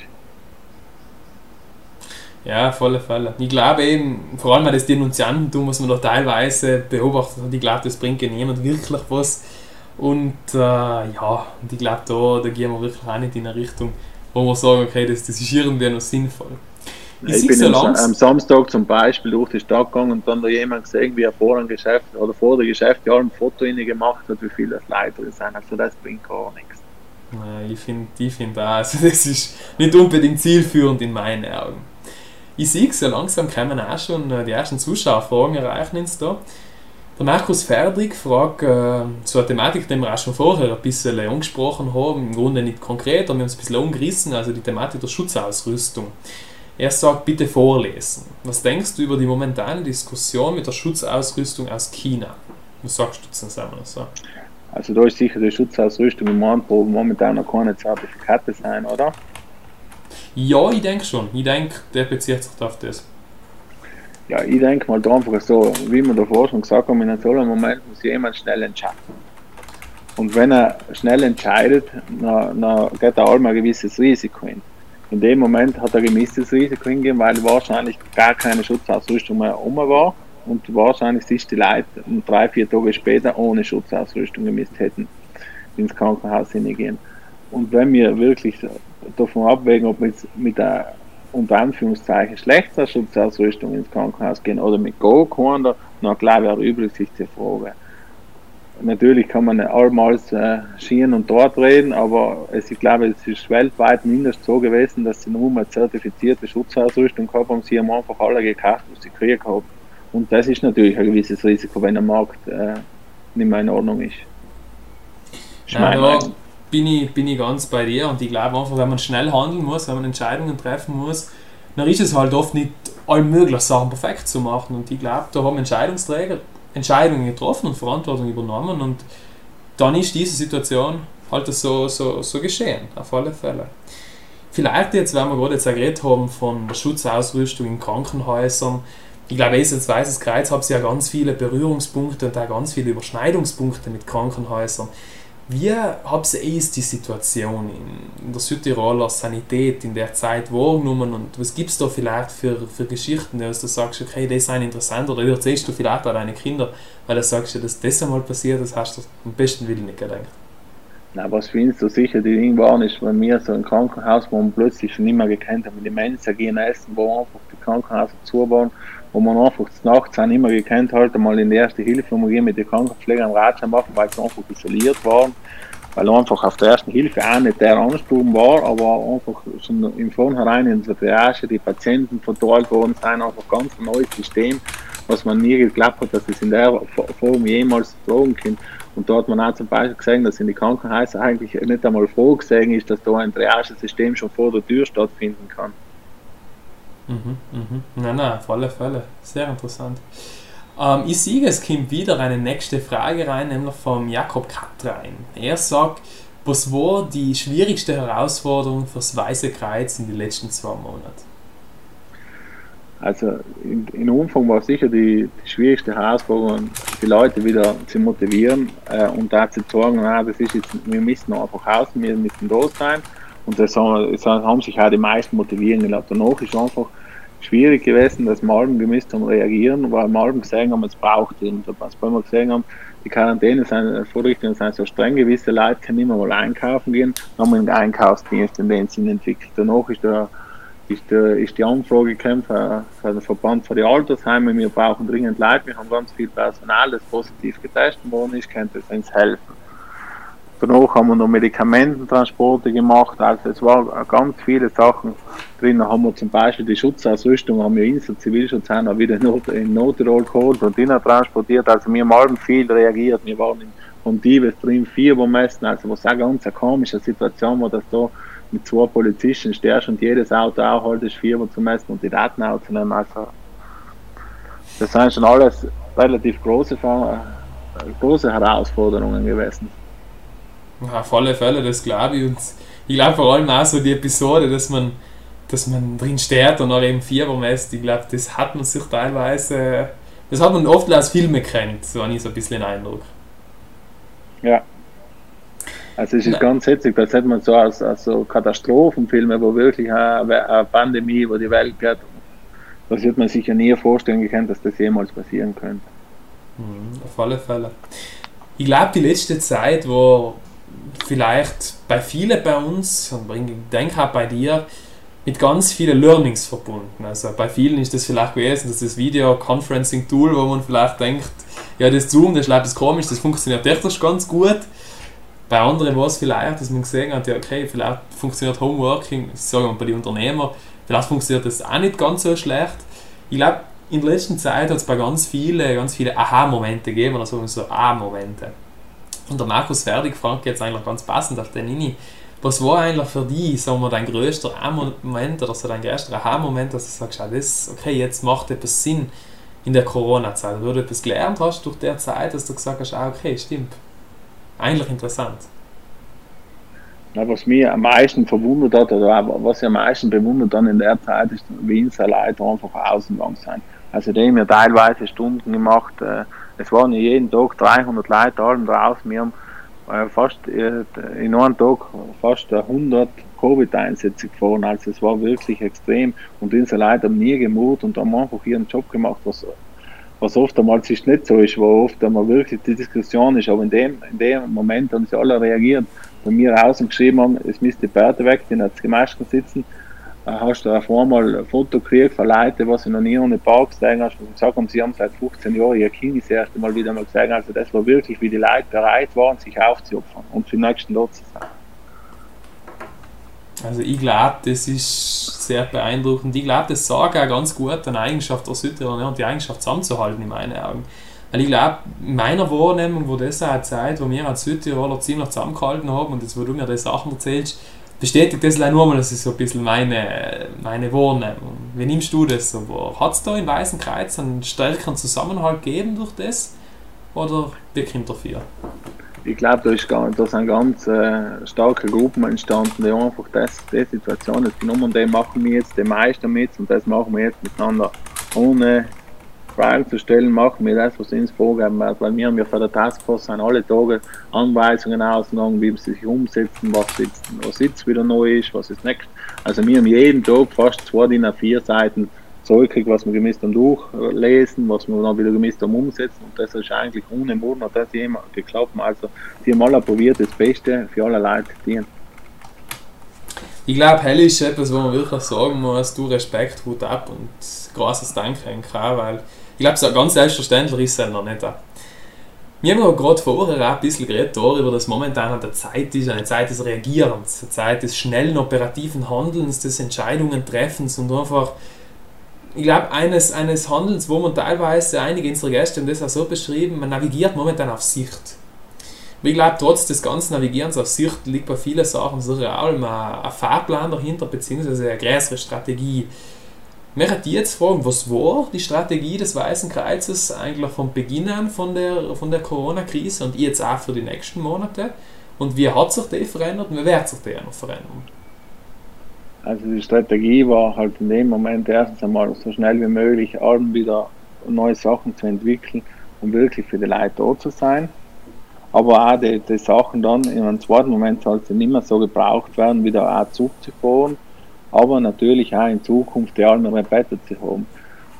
Ja, alle Fälle. Ich glaube eben, vor allem das Denunziantentum, was man da teilweise beobachtet hat, ich glaube, das bringt ja niemand wirklich was. Und äh, ja, und ich glaube, da, da gehen wir wirklich auch nicht in eine Richtung, wo wir sagen, okay, das, das ist irgendwie noch sinnvoll. Ich, ich bin so am Samstag zum Beispiel durch die Stadt gegangen und dann da jemand gesehen, wie er vor dem Geschäft oder vor dem Geschäft ja ein Foto gemacht hat, wie viele das Leute sind. Also das bringt gar nichts. Ich finde ich find auch, also das ist nicht unbedingt zielführend in meinen Augen. Ich sehe so langsam kommen auch schon äh, die ersten Zuschauerfragen erreichen uns da. Der Markus Ferdrig fragt äh, zu einer Thematik, die wir auch schon vorher ein bisschen angesprochen haben, im Grunde nicht konkret, aber wir haben es ein bisschen umgerissen, also die Thematik der Schutzausrüstung. Er sagt, bitte vorlesen. Was denkst du über die momentane Diskussion mit der Schutzausrüstung aus China? Was sagst du zu dem so? Also da ist sicher die Schutzausrüstung im momentan noch keine Zertifikate sein, oder? Ja, ich denke schon. Ich denke, der bezieht sich auf das. Ja, ich denke mal einfach so, wie wir davor schon gesagt haben, in einem Moment muss jemand schnell entscheiden. Und wenn er schnell entscheidet, dann, dann geht er allem ein gewisses Risiko hin. In dem Moment hat er ein gewisses Risiko hingegeben, weil wahrscheinlich gar keine Schutzausrüstung mehr um war und wahrscheinlich sich die Leute drei, vier Tage später ohne Schutzausrüstung gemisst hätten ins Krankenhaus hingehen. Und wenn wir wirklich davon abwägen, ob wir jetzt mit der unter Anführungszeichen schlechter Schutzausrüstung ins Krankenhaus gehen oder mit gar keiner, dann glaube ich, erübrigt sich die Frage. Natürlich kann man allmals äh, schieren und dort reden, aber es, ich glaube, es ist weltweit mindestens so gewesen, dass sie nur mal zertifizierte Schutzausrüstung gehabt haben. Sie haben einfach alle gekauft, was sie gekriegt haben. Und das ist natürlich ein gewisses Risiko, wenn der Markt äh, nicht mehr in Ordnung ist. ist ja, bin ich, bin ich ganz bei dir und ich glaube einfach, wenn man schnell handeln muss, wenn man Entscheidungen treffen muss, dann ist es halt oft nicht allmöglich, Sachen perfekt zu machen. Und ich glaube, da haben Entscheidungsträger Entscheidungen getroffen und Verantwortung übernommen und dann ist diese Situation halt so, so, so geschehen, auf alle Fälle. Vielleicht jetzt, wenn wir gerade jetzt auch geredet haben von der Schutzausrüstung in Krankenhäusern, ich glaube, ich als Weißes Kreuz habe ja ganz viele Berührungspunkte und auch ganz viele Überschneidungspunkte mit Krankenhäusern. Wie habt ihr die Situation in, der Südtiroler Sanität in der Zeit wahrgenommen und was gibt es da vielleicht für, für Geschichten, dass du sagst, okay, das ist interessant oder erzählst du vielleicht auch deine Kinder, weil du sagst, dass das einmal passiert, das hast du am besten Willen nicht gedacht? Na, was für uns so sicher die Dinge waren, ist, wenn wir so ein Krankenhaus, wo man plötzlich schon nicht mehr gekannt haben, den Menschen gehen essen, wo einfach die Krankenhäuser zu waren, wo man einfach nachts auch mehr gekannt hat, einmal in die erste Hilfe, wo man gehen mit den Krankenpflegern Ratschen machen, weil sie einfach isoliert waren, weil einfach auf der ersten Hilfe auch nicht der Ansturm war, aber einfach schon im Vornherein in der Triage die Patienten verteilt worden sind, einfach ganz ein neues System, was man nie geglaubt hat, dass es in der Form jemals tragen kann. Und da hat man auch zum Beispiel gesehen, dass in die Krankenhäuser eigentlich nicht einmal vorgesehen ist, dass da ein Triagesystem schon vor der Tür stattfinden kann. Mhm, mhm. Nein, nein, auf alle Fälle. Sehr interessant. Ähm, ich sehe, es kommt wieder eine nächste Frage rein, nämlich vom Jakob Katrein. Er sagt, was war die schwierigste Herausforderung fürs Weiße Kreuz in den letzten zwei Monaten? Also in, in Umfang war sicher die, die, schwierigste Herausforderung, die Leute wieder zu motivieren äh, und da zu sagen, na, das ist jetzt, wir müssen einfach raus, wir müssen da sein. Und das haben, das haben sich auch die meisten motivieren gelassen. Danach ist einfach schwierig gewesen, dass Malben gemisst haben reagieren, weil Malben gesehen haben, es braucht ihn. Und was wir gesehen haben, die Quarantäne sind, Vorrichtungen sind so streng, gewisse Leute können mehr mal einkaufen gehen, haben wir einen Einkaufsdienst in dem Sinn entwickelt. Danach ist der ist, ist die Anfrage gekommen für, für den Verband für die Altersheime. Wir brauchen dringend Leute. Wir haben ganz viel Personal, das positiv getestet worden ist, könnte uns helfen. Danach haben wir noch Medikamententransporte gemacht. Also es waren ganz viele Sachen drin. Da haben wir zum Beispiel die Schutzausrüstung, haben wir Insel Zivilschutz auch wieder in Nottirol geholt und innen transportiert. Also wir haben viel reagiert. Wir waren in von Dives drin, vier messen, also was auch ganz eine komische Situation war, dass da mit zwei Polizisten stehst und jedes Auto auch haltest, viermal zu messen und die Daten aufzunehmen. Also, das sind schon alles relativ große, große Herausforderungen gewesen. Ja, auf alle Fälle, das glaube ich. Und ich glaube vor allem auch so die Episode, dass man, dass man drin steht und auch eben Fieber messt. Ich glaube, das hat man sich teilweise, das hat man oft aus Filmen kennt, so habe ich so ein bisschen den Eindruck. Ja, also es ist Nein. ganz hitzig, das hat man so als, als so Katastrophenfilme, wo wirklich eine, eine Pandemie, wo die Welt geht, das wird man sich ja nie vorstellen können, dass das jemals passieren könnte. Mhm, auf alle Fälle. Ich glaube, die letzte Zeit, wo vielleicht bei vielen bei uns, und ich denke auch bei dir, mit ganz vielen Learnings verbunden. Also bei vielen ist das vielleicht gewesen, dass das Video-Conferencing-Tool, wo man vielleicht denkt, ja, das Zoom, das ist etwas komisch, das funktioniert technisch ganz gut. Bei anderen war es vielleicht, dass man gesehen hat, ja, okay, vielleicht funktioniert Homeworking, sagen wir bei den Unternehmern, vielleicht funktioniert das auch nicht ganz so schlecht. Ich glaube, in der letzten Zeit hat es bei ganz vielen, ganz viele Aha-Momente gegeben, oder so, so A-Momente. Und der Markus Ferdig fragt jetzt eigentlich ganz passend auf den Ini, was war eigentlich für dich, wir, dein größter A-Moment oder so dein größter Aha-Moment, dass du sagst, ah, das, okay, jetzt macht etwas Sinn in der Corona-Zeit, wo du etwas gelernt hast durch der Zeit, dass du gesagt hast, ah, okay, stimmt, eigentlich interessant. Na, was mich am meisten verwundert hat, oder was ich am meisten bewundert dann in der Zeit, ist, wie Leute einfach außen lang sind. Also die haben ja teilweise Stunden gemacht, äh, es waren ja jeden Tag 300 Leute allem draußen, wir haben äh, fast äh, in einem Tag fast 100 Covid-Einsätze gefahren, also es war wirklich extrem. Und unsere Leute haben nie gemut und haben einfach ihren Job gemacht, was was oft einmal nicht so ist, wo oft einmal wirklich die Diskussion ist, aber in dem, in dem Moment haben sie alle reagiert, bei mir raus und geschrieben haben, es müsste die Bärte weg, die hat Gemäschken sitzen, hast du auf einmal ein Foto gekriegt von Leuten, was sie noch nie ohne Park gesehen hast, und gesagt haben, sie haben seit 15 Jahren ihr Kind das erste Mal wieder mal gesehen, also das war wirklich, wie die Leute bereit waren, sich aufzuopfern und für den nächsten Lot zu sein. Also ich glaube, das ist sehr beeindruckend. Ich glaube, das sagt auch ganz gut eine Eigenschaft der Südtiroler und die Eigenschaft zusammenzuhalten in meinen Augen. Weil ich glaube, in meiner Wahrnehmung, wo das auch eine Zeit, wo wir als Südtiroler ziemlich zusammengehalten haben und jetzt, wo du mir die Sachen erzählst, bestätigt das nur mal, das ist so ein bisschen meine, meine Wahrnehmung. Wie nimmst du das Hat es da im Weißen Kreuz einen stärkeren Zusammenhalt gegeben durch das? Oder wie kommt dafür? ich glaube, da, da sind ganz äh, starke Gruppen entstanden, die einfach das, die Situation jetzt genommen und die machen wir jetzt die meisten mit und das machen wir jetzt miteinander. Ohne Fragen zu stellen, machen wir das, was uns vorgeben wird, weil wir haben ja von der Taskforce sind alle Tage Anweisungen ausgegangen, wie sie sich umsetzen, was jetzt, was jetzt wieder neu ist, was ist next. Also wir haben jeden Tag fast zwei DIN A4 Seiten zurückkriegt, was wir gemäß dann durchlesen, was wir dann wieder gemäß dann umsetzen. Und das ist eigentlich ohne hat das immer geklappt. Also, die haben alle probiert, das Beste für alle Leute zu dienen. Ich glaube, Hell ist etwas, wo man wirklich sagen muss, du Respekt, Hut ab und großes Dank an weil ich glaube, so ganz selbstverständlich ist es noch nicht. Wir haben aber gerade vorher auch ein bisschen geredet darüber, dass momentan an der Zeit ist, eine Zeit des Reagierens, eine Zeit des schnellen operativen Handelns, des Entscheidungen treffens und einfach, ich glaube, eines, eines Handelns, wo man teilweise, einige unserer Gäste haben das auch so beschrieben, man navigiert momentan auf Sicht. Aber ich glaube, trotz des ganzen Navigierens auf Sicht liegt bei vielen Sachen sicher auch ein Fahrplan dahinter, beziehungsweise eine größere Strategie. Hat die jetzt fragen, was war die Strategie des Weißen Kreuzes eigentlich von Beginn an von der, von der Corona-Krise und jetzt auch für die nächsten Monate? Und wie hat sich die verändert und wie wird sich die noch verändern? Also die Strategie war halt in dem Moment erstens einmal so schnell wie möglich allen wieder neue Sachen zu entwickeln, um wirklich für die Leute da zu sein. Aber auch die, die Sachen dann in einem zweiten Moment sollten nicht mehr so gebraucht werden, wieder auch zurückzufahren aber natürlich auch in Zukunft die anderen Repeter zu haben.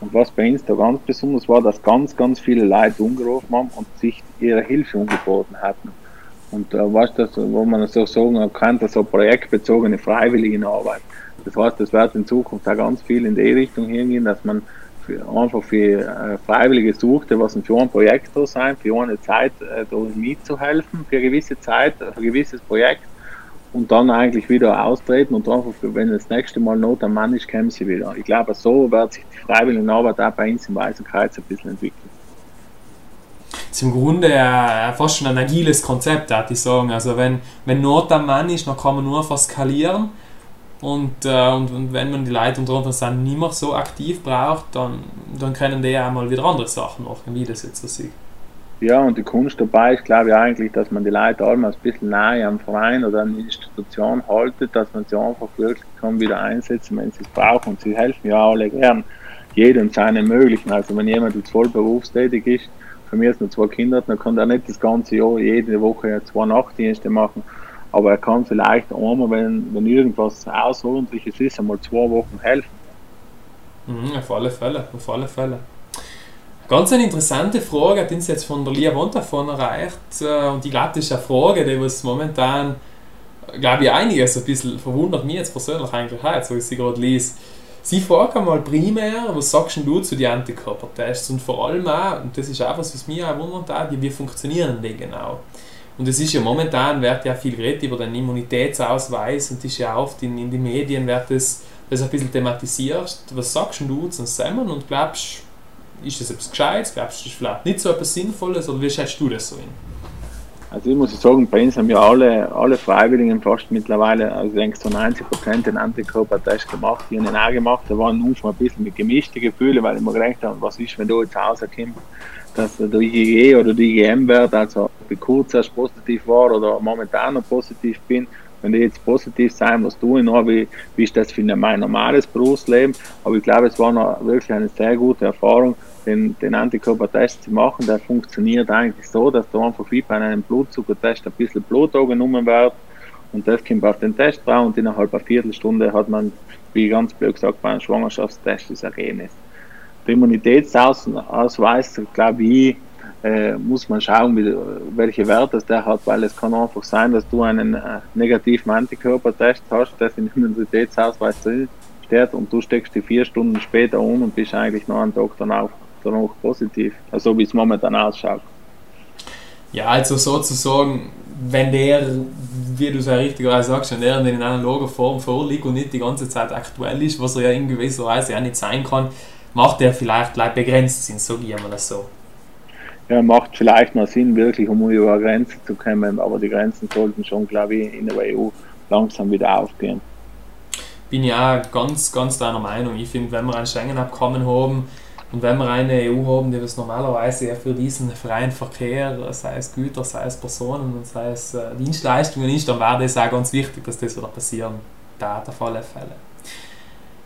Und was bei uns da ganz besonders war, dass ganz, ganz viele Leute umgerufen haben und sich ihre Hilfe angeboten hatten. Und äh, was das, wo man so sagen kann, das so projektbezogene Freiwilligenarbeit. Das heißt, das wird in Zukunft auch ganz viel in die Richtung hingehen, dass man für, einfach für äh, Freiwillige suchte, was für ein Projekt da sein, für eine Zeit äh, da mitzuhelfen, für eine gewisse Zeit, für ein gewisses Projekt und dann eigentlich wieder austreten und einfach, wenn das nächste Mal Not am Mann ist, kämen sie wieder. Ich glaube, so wird sich die freiwillige Arbeit auch bei uns im Weißen Kreuz ein bisschen entwickeln. Das ist im Grunde äh, fast schon ein agiles Konzept, würde ich sagen. Also wenn, wenn Not am Mann ist, dann kann man nur einfach skalieren und, äh, und, und, wenn man die Leute unter Umständen nicht mehr so aktiv braucht, dann, dann können die auch mal wieder andere Sachen machen, wie das jetzt so sieht. Ja, und die Kunst dabei ist, glaube ich, eigentlich, dass man die Leute alle ein bisschen nahe am Verein oder an die Institution haltet, dass man sie einfach wirklich kann wieder einsetzen, wenn sie es brauchen. Und sie helfen ja alle gern, jedem seine möglichen. Also wenn jemand jetzt voll berufstätig ist, für mich ist nur zwei Kinder, dann kann er nicht das ganze Jahr, jede Woche zwei Nachtdienste machen. Aber er kann vielleicht einmal, wenn, wenn irgendwas Außerordentliches ist, einmal zwei Wochen helfen. Mhm, auf alle Fälle, auf alle Fälle. Ganz eine interessante Frage hat uns jetzt von der Lia Wontafon erreicht. Äh, und ich glaube, das ist eine Frage, die was momentan, glaube ich, einiges ein bisschen verwundert mich jetzt persönlich eigentlich heute, so ich sie gerade lese. Sie fragt einmal primär, was sagst du zu den Antikörpertests? Und vor allem auch, und das ist auch was, was mich auch wundert, wie funktionieren die genau? Und es ist ja momentan, wird ja viel geredet über den Immunitätsausweis und ist ja oft in, in den Medien wird das, das ein bisschen thematisiert. Was sagst du zu zusammen und glaubst ist das etwas Gescheites? Glaubst du, das ist vielleicht nicht so etwas Sinnvolles oder wie schätzt du das so in? Also ich muss sagen, bei uns haben ja alle, alle Freiwilligen fast mittlerweile, also ich denke so 90 Prozent den Antikörpertest gemacht, die haben ihn auch gemacht, da waren nur schon ein bisschen mit gemischten Gefühlen, weil ich mir gedacht habe, was ist, wenn du jetzt rauskommst, dass der IgG oder der IgM-Wert, also kurz erst positiv war oder momentan noch positiv bin, wenn die jetzt positiv sein, tue ich noch, wie, wie ist das für mein normales Berufsleben, aber ich glaube, es war noch wirklich eine sehr gute Erfahrung, den, den Antikörpertest zu machen, der funktioniert eigentlich so, dass da einfach wie bei einem Blutzuckertest ein bisschen Blut angenommen wird und das kommt auf den Test drauf und innerhalb einer Viertelstunde hat man, wie ganz blöd gesagt, bei einem Schwangerschaftstest das Ergebnis. Der Immunitätsausweis, glaube ich, äh, muss man schauen, wie, welche Werte der hat, weil es kann einfach sein, dass du einen äh, negativen Antikörpertest hast, der im Immunitätsausweis steht und du steckst die vier Stunden später um und bist eigentlich noch einen Tag danach dann auch positiv, also wie es momentan ausschaut. Ja, also sozusagen, wenn der, wie du es ja richtigerweise sagst, wenn der in analoger Form vorliegt und nicht die ganze Zeit aktuell ist, was er ja in gewisser Weise auch nicht sein kann, macht er vielleicht begrenzt Sinn, so gehen wir das so. Ja, macht vielleicht noch Sinn, wirklich um über eine Grenze zu kommen, aber die Grenzen sollten schon, glaube ich, in der EU langsam wieder aufgehen. Bin ja ganz, ganz deiner Meinung. Ich finde, wenn wir ein Schengen-Abkommen haben, und wenn wir eine EU haben, die das normalerweise ja für diesen freien Verkehr, sei es Güter, sei es Personen und sei es äh, Dienstleistungen ist, dann wäre das auch ganz wichtig, dass das wieder passieren darf, auf alle Fälle.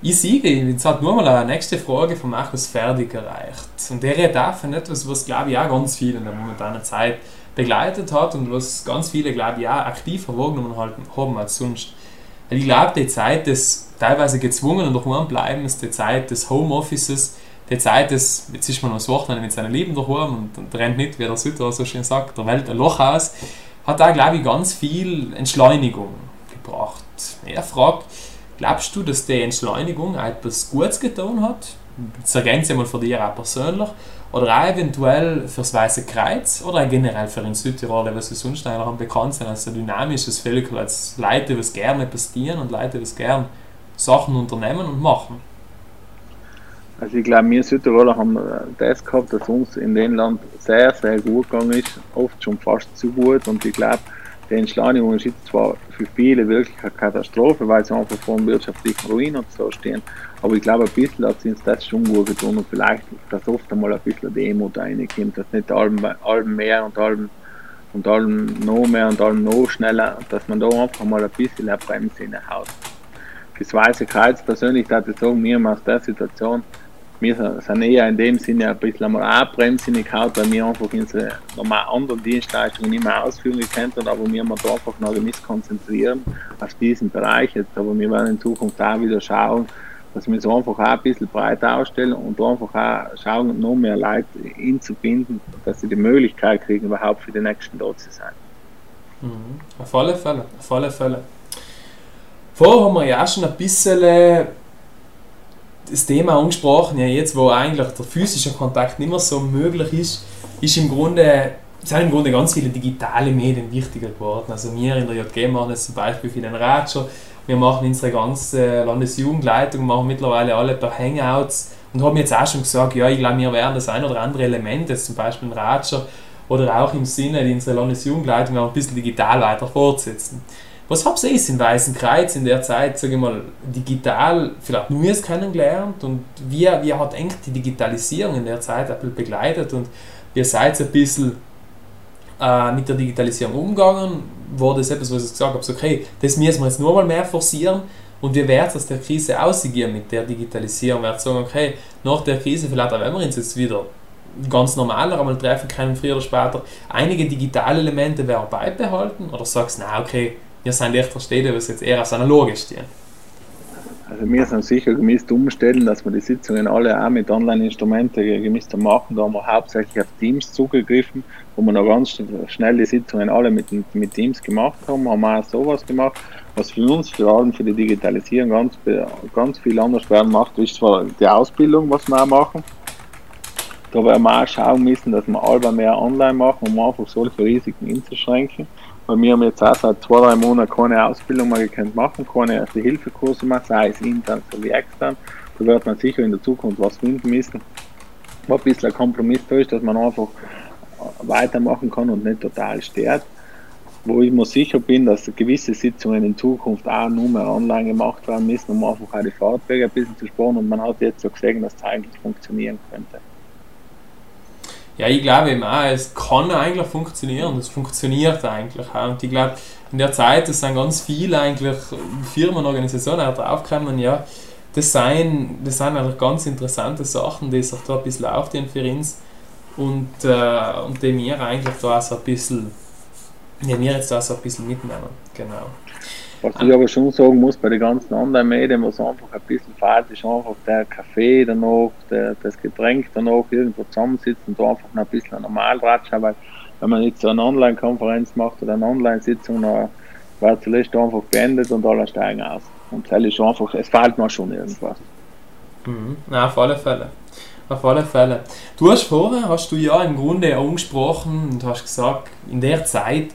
Ich siege, jetzt hat nur mal eine nächste Frage von Markus Ferdig erreicht. Und der redet auch von etwas, was glaube ich auch ganz viele in der momentanen Zeit begleitet hat und was ganz viele, glaube ich, auch aktiver wahrgenommen haben als sonst. ich glaube, die Zeit des teilweise gezwungenen Daheim-Bleibens, die Zeit des Homeoffices, die Zeit des, jetzt ist man am Wochenende mit seinen Lieben daheim und, und rennt nicht, wie der Sütter so schön sagt, der Welt ein Loch aus, hat da, glaube ich, ganz viel Entschleunigung gebracht. Er fragt, glaubst du, dass die Entschleunigung etwas Gutes getan hat? Das ergänze ich mal für dich auch persönlich. Oder auch eventuell fürs Weiße Kreuz oder auch generell für den Südtirol, was sie sonst einfach bekannt sind als ein dynamisches Völker, als Leute, die gerne passieren und Leute, die gerne Sachen unternehmen und machen. Also ich glaube, wir Südtiroler haben das gehabt, dass uns in dem Land sehr, sehr gut gegangen ist, oft schon fast zu gut und ich glaube, die Entschleunigung ist jetzt zwar für viele wirklich eine Katastrophe, weil sie einfach vor einem wirtschaftlichen Ruin und so stehen, aber ich glaube, ein bisschen hat uns das schon gut getan und vielleicht, dass oft einmal ein bisschen Demut reinkommt, dass nicht allem, mehr und allem und allem noch mehr und allem noch schneller, dass man da einfach mal ein bisschen eine Bremse in der Haus. Fürs Weiße Kreuz persönlich, da ich sagen, haben aus der Situation wir sind eher in dem Sinne ein bisschen einmal auch bremsinnig gehabt, weil wir einfach unsere normal anderen Dienstleistungen nicht mehr ausführen könnten, aber wir haben da einfach noch bisschen konzentrieren auf diesen Bereich jetzt. Aber wir werden in Zukunft auch wieder schauen, dass wir so einfach auch ein bisschen breiter ausstellen und einfach auch schauen, noch mehr Leute hinzubinden, dass sie die Möglichkeit kriegen, überhaupt für die nächsten dort zu sein. Mhm. Auf alle Fälle, auf alle Fälle. Vorher haben wir ja auch schon ein bisschen das Thema angesprochen, ja jetzt, wo eigentlich der physische Kontakt nicht mehr so möglich ist, ist im Grunde, sind im Grunde ganz viele digitale Medien wichtiger geworden. Also wir in der JG machen jetzt zum Beispiel für den Ratscher, wir machen unsere ganze Landesjugendleitung, machen mittlerweile alle per Hangouts und haben jetzt auch schon gesagt, ja, ich glaube, wir werden das ein oder andere Element, jetzt zum Beispiel ein Ratscher oder auch im Sinne unserer Landesjugendleitung auch ein bisschen digital weiter fortsetzen. Was habt ihr in Weißen Kreuz in der Zeit, sage ich mal, digital vielleicht Neues kennengelernt und wie, wie hat eigentlich die Digitalisierung in der Zeit Apple begleitet und wie seid ihr ein bisschen äh, mit der Digitalisierung umgegangen? War das etwas, was ich gesagt habe, okay, das müssen wir jetzt nur mal mehr forcieren und wie wird es aus der Krise aussehen mit der Digitalisierung? Wird sagen, okay, nach der Krise vielleicht auch wenn wir uns jetzt wieder ganz normaler einmal treffen können, früher oder später, einige digitale Elemente werden beibehalten oder sagst du, na okay, wir sind echt verstehen, was jetzt eher als analog stehen. Also wir sind sicher gemisst umstellen, dass wir die Sitzungen alle auch mit Online-Instrumenten gemisst machen. Da haben wir hauptsächlich auf Teams zugegriffen, wo wir noch ganz schnell die Sitzungen alle mit, mit Teams gemacht haben. Haben auch sowas gemacht. Was für uns, vor allem für die Digitalisierung, ganz, ganz viel anders werden macht, ist zwar die Ausbildung, was wir auch machen. Da werden wir auch schauen müssen, dass wir alle mehr online machen, um einfach solche Risiken einzuschränken. Weil wir haben jetzt auch seit zwei, drei Monaten keine Ausbildung mehr gekannt machen, keine erste Hilfekurse mehr, sei es intern sowie extern. Da wird man sicher in der Zukunft was finden müssen. Wo ein bisschen ein Kompromiss da ist, dass man einfach weitermachen kann und nicht total stört. Wo ich mir sicher bin, dass gewisse Sitzungen in Zukunft auch nur mehr online gemacht werden müssen, um einfach auch die Fahrtwege ein bisschen zu sparen. Und man hat jetzt so gesehen, dass es eigentlich funktionieren könnte. Ja, ich glaube eben auch, es kann eigentlich funktionieren, es funktioniert eigentlich auch. Und ich glaube, in der Zeit, es sind ganz viele eigentlich Firmen, Organisationen auch draufgekommen, ja, das sind, das sind eigentlich ganz interessante Sachen, die sich da ein bisschen aufstehen für uns und, äh, und die wir eigentlich da so ein bisschen, die wir jetzt da so ein bisschen mitnehmen. Genau. Was ich aber schon sagen muss, bei den ganzen anderen Medien, was einfach ein bisschen fehlt, ist einfach der Kaffee danach, der, das Getränk danach, irgendwo zusammensitzen und da einfach noch ein bisschen normal ratschen, weil wenn man jetzt so eine Online-Konferenz macht oder eine Online-Sitzung, dann wird zuletzt einfach beendet und alle steigen aus. Und das ist einfach, es fehlt mir schon irgendwas. Mhm. Ja, auf alle Fälle. Auf alle Fälle. Du hast vorher, hast du ja im Grunde angesprochen und hast gesagt, in der Zeit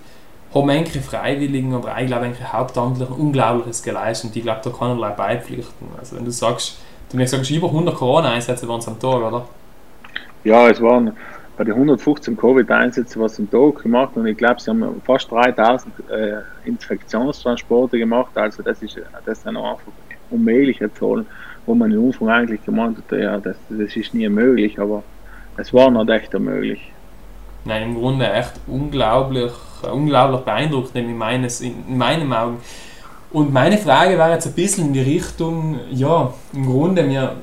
haben manche Freiwilligen oder ich glaube eigentlich Hauptamtlichen Unglaubliches geleistet und ich glaube, da kann man beipflichten. Also wenn du sagst, du mir sagst, über 100 Corona-Einsätze waren es am Tag, oder? Ja, es waren bei den 115 Covid-Einsätzen was am Tag gemacht und ich glaube, sie haben fast 3000 äh, Infektionstransporte gemacht, also das ist das sind einfach unmögliche Zahlen, wo man im Umfang eigentlich gemeint hat, ja, das, das ist nie möglich, aber es war noch echt möglich. Nein, im Grunde echt unglaublich unglaublich beeindruckend in, meines, in meinen Augen. Und meine Frage war jetzt ein bisschen in die Richtung, ja, im Grunde, wir,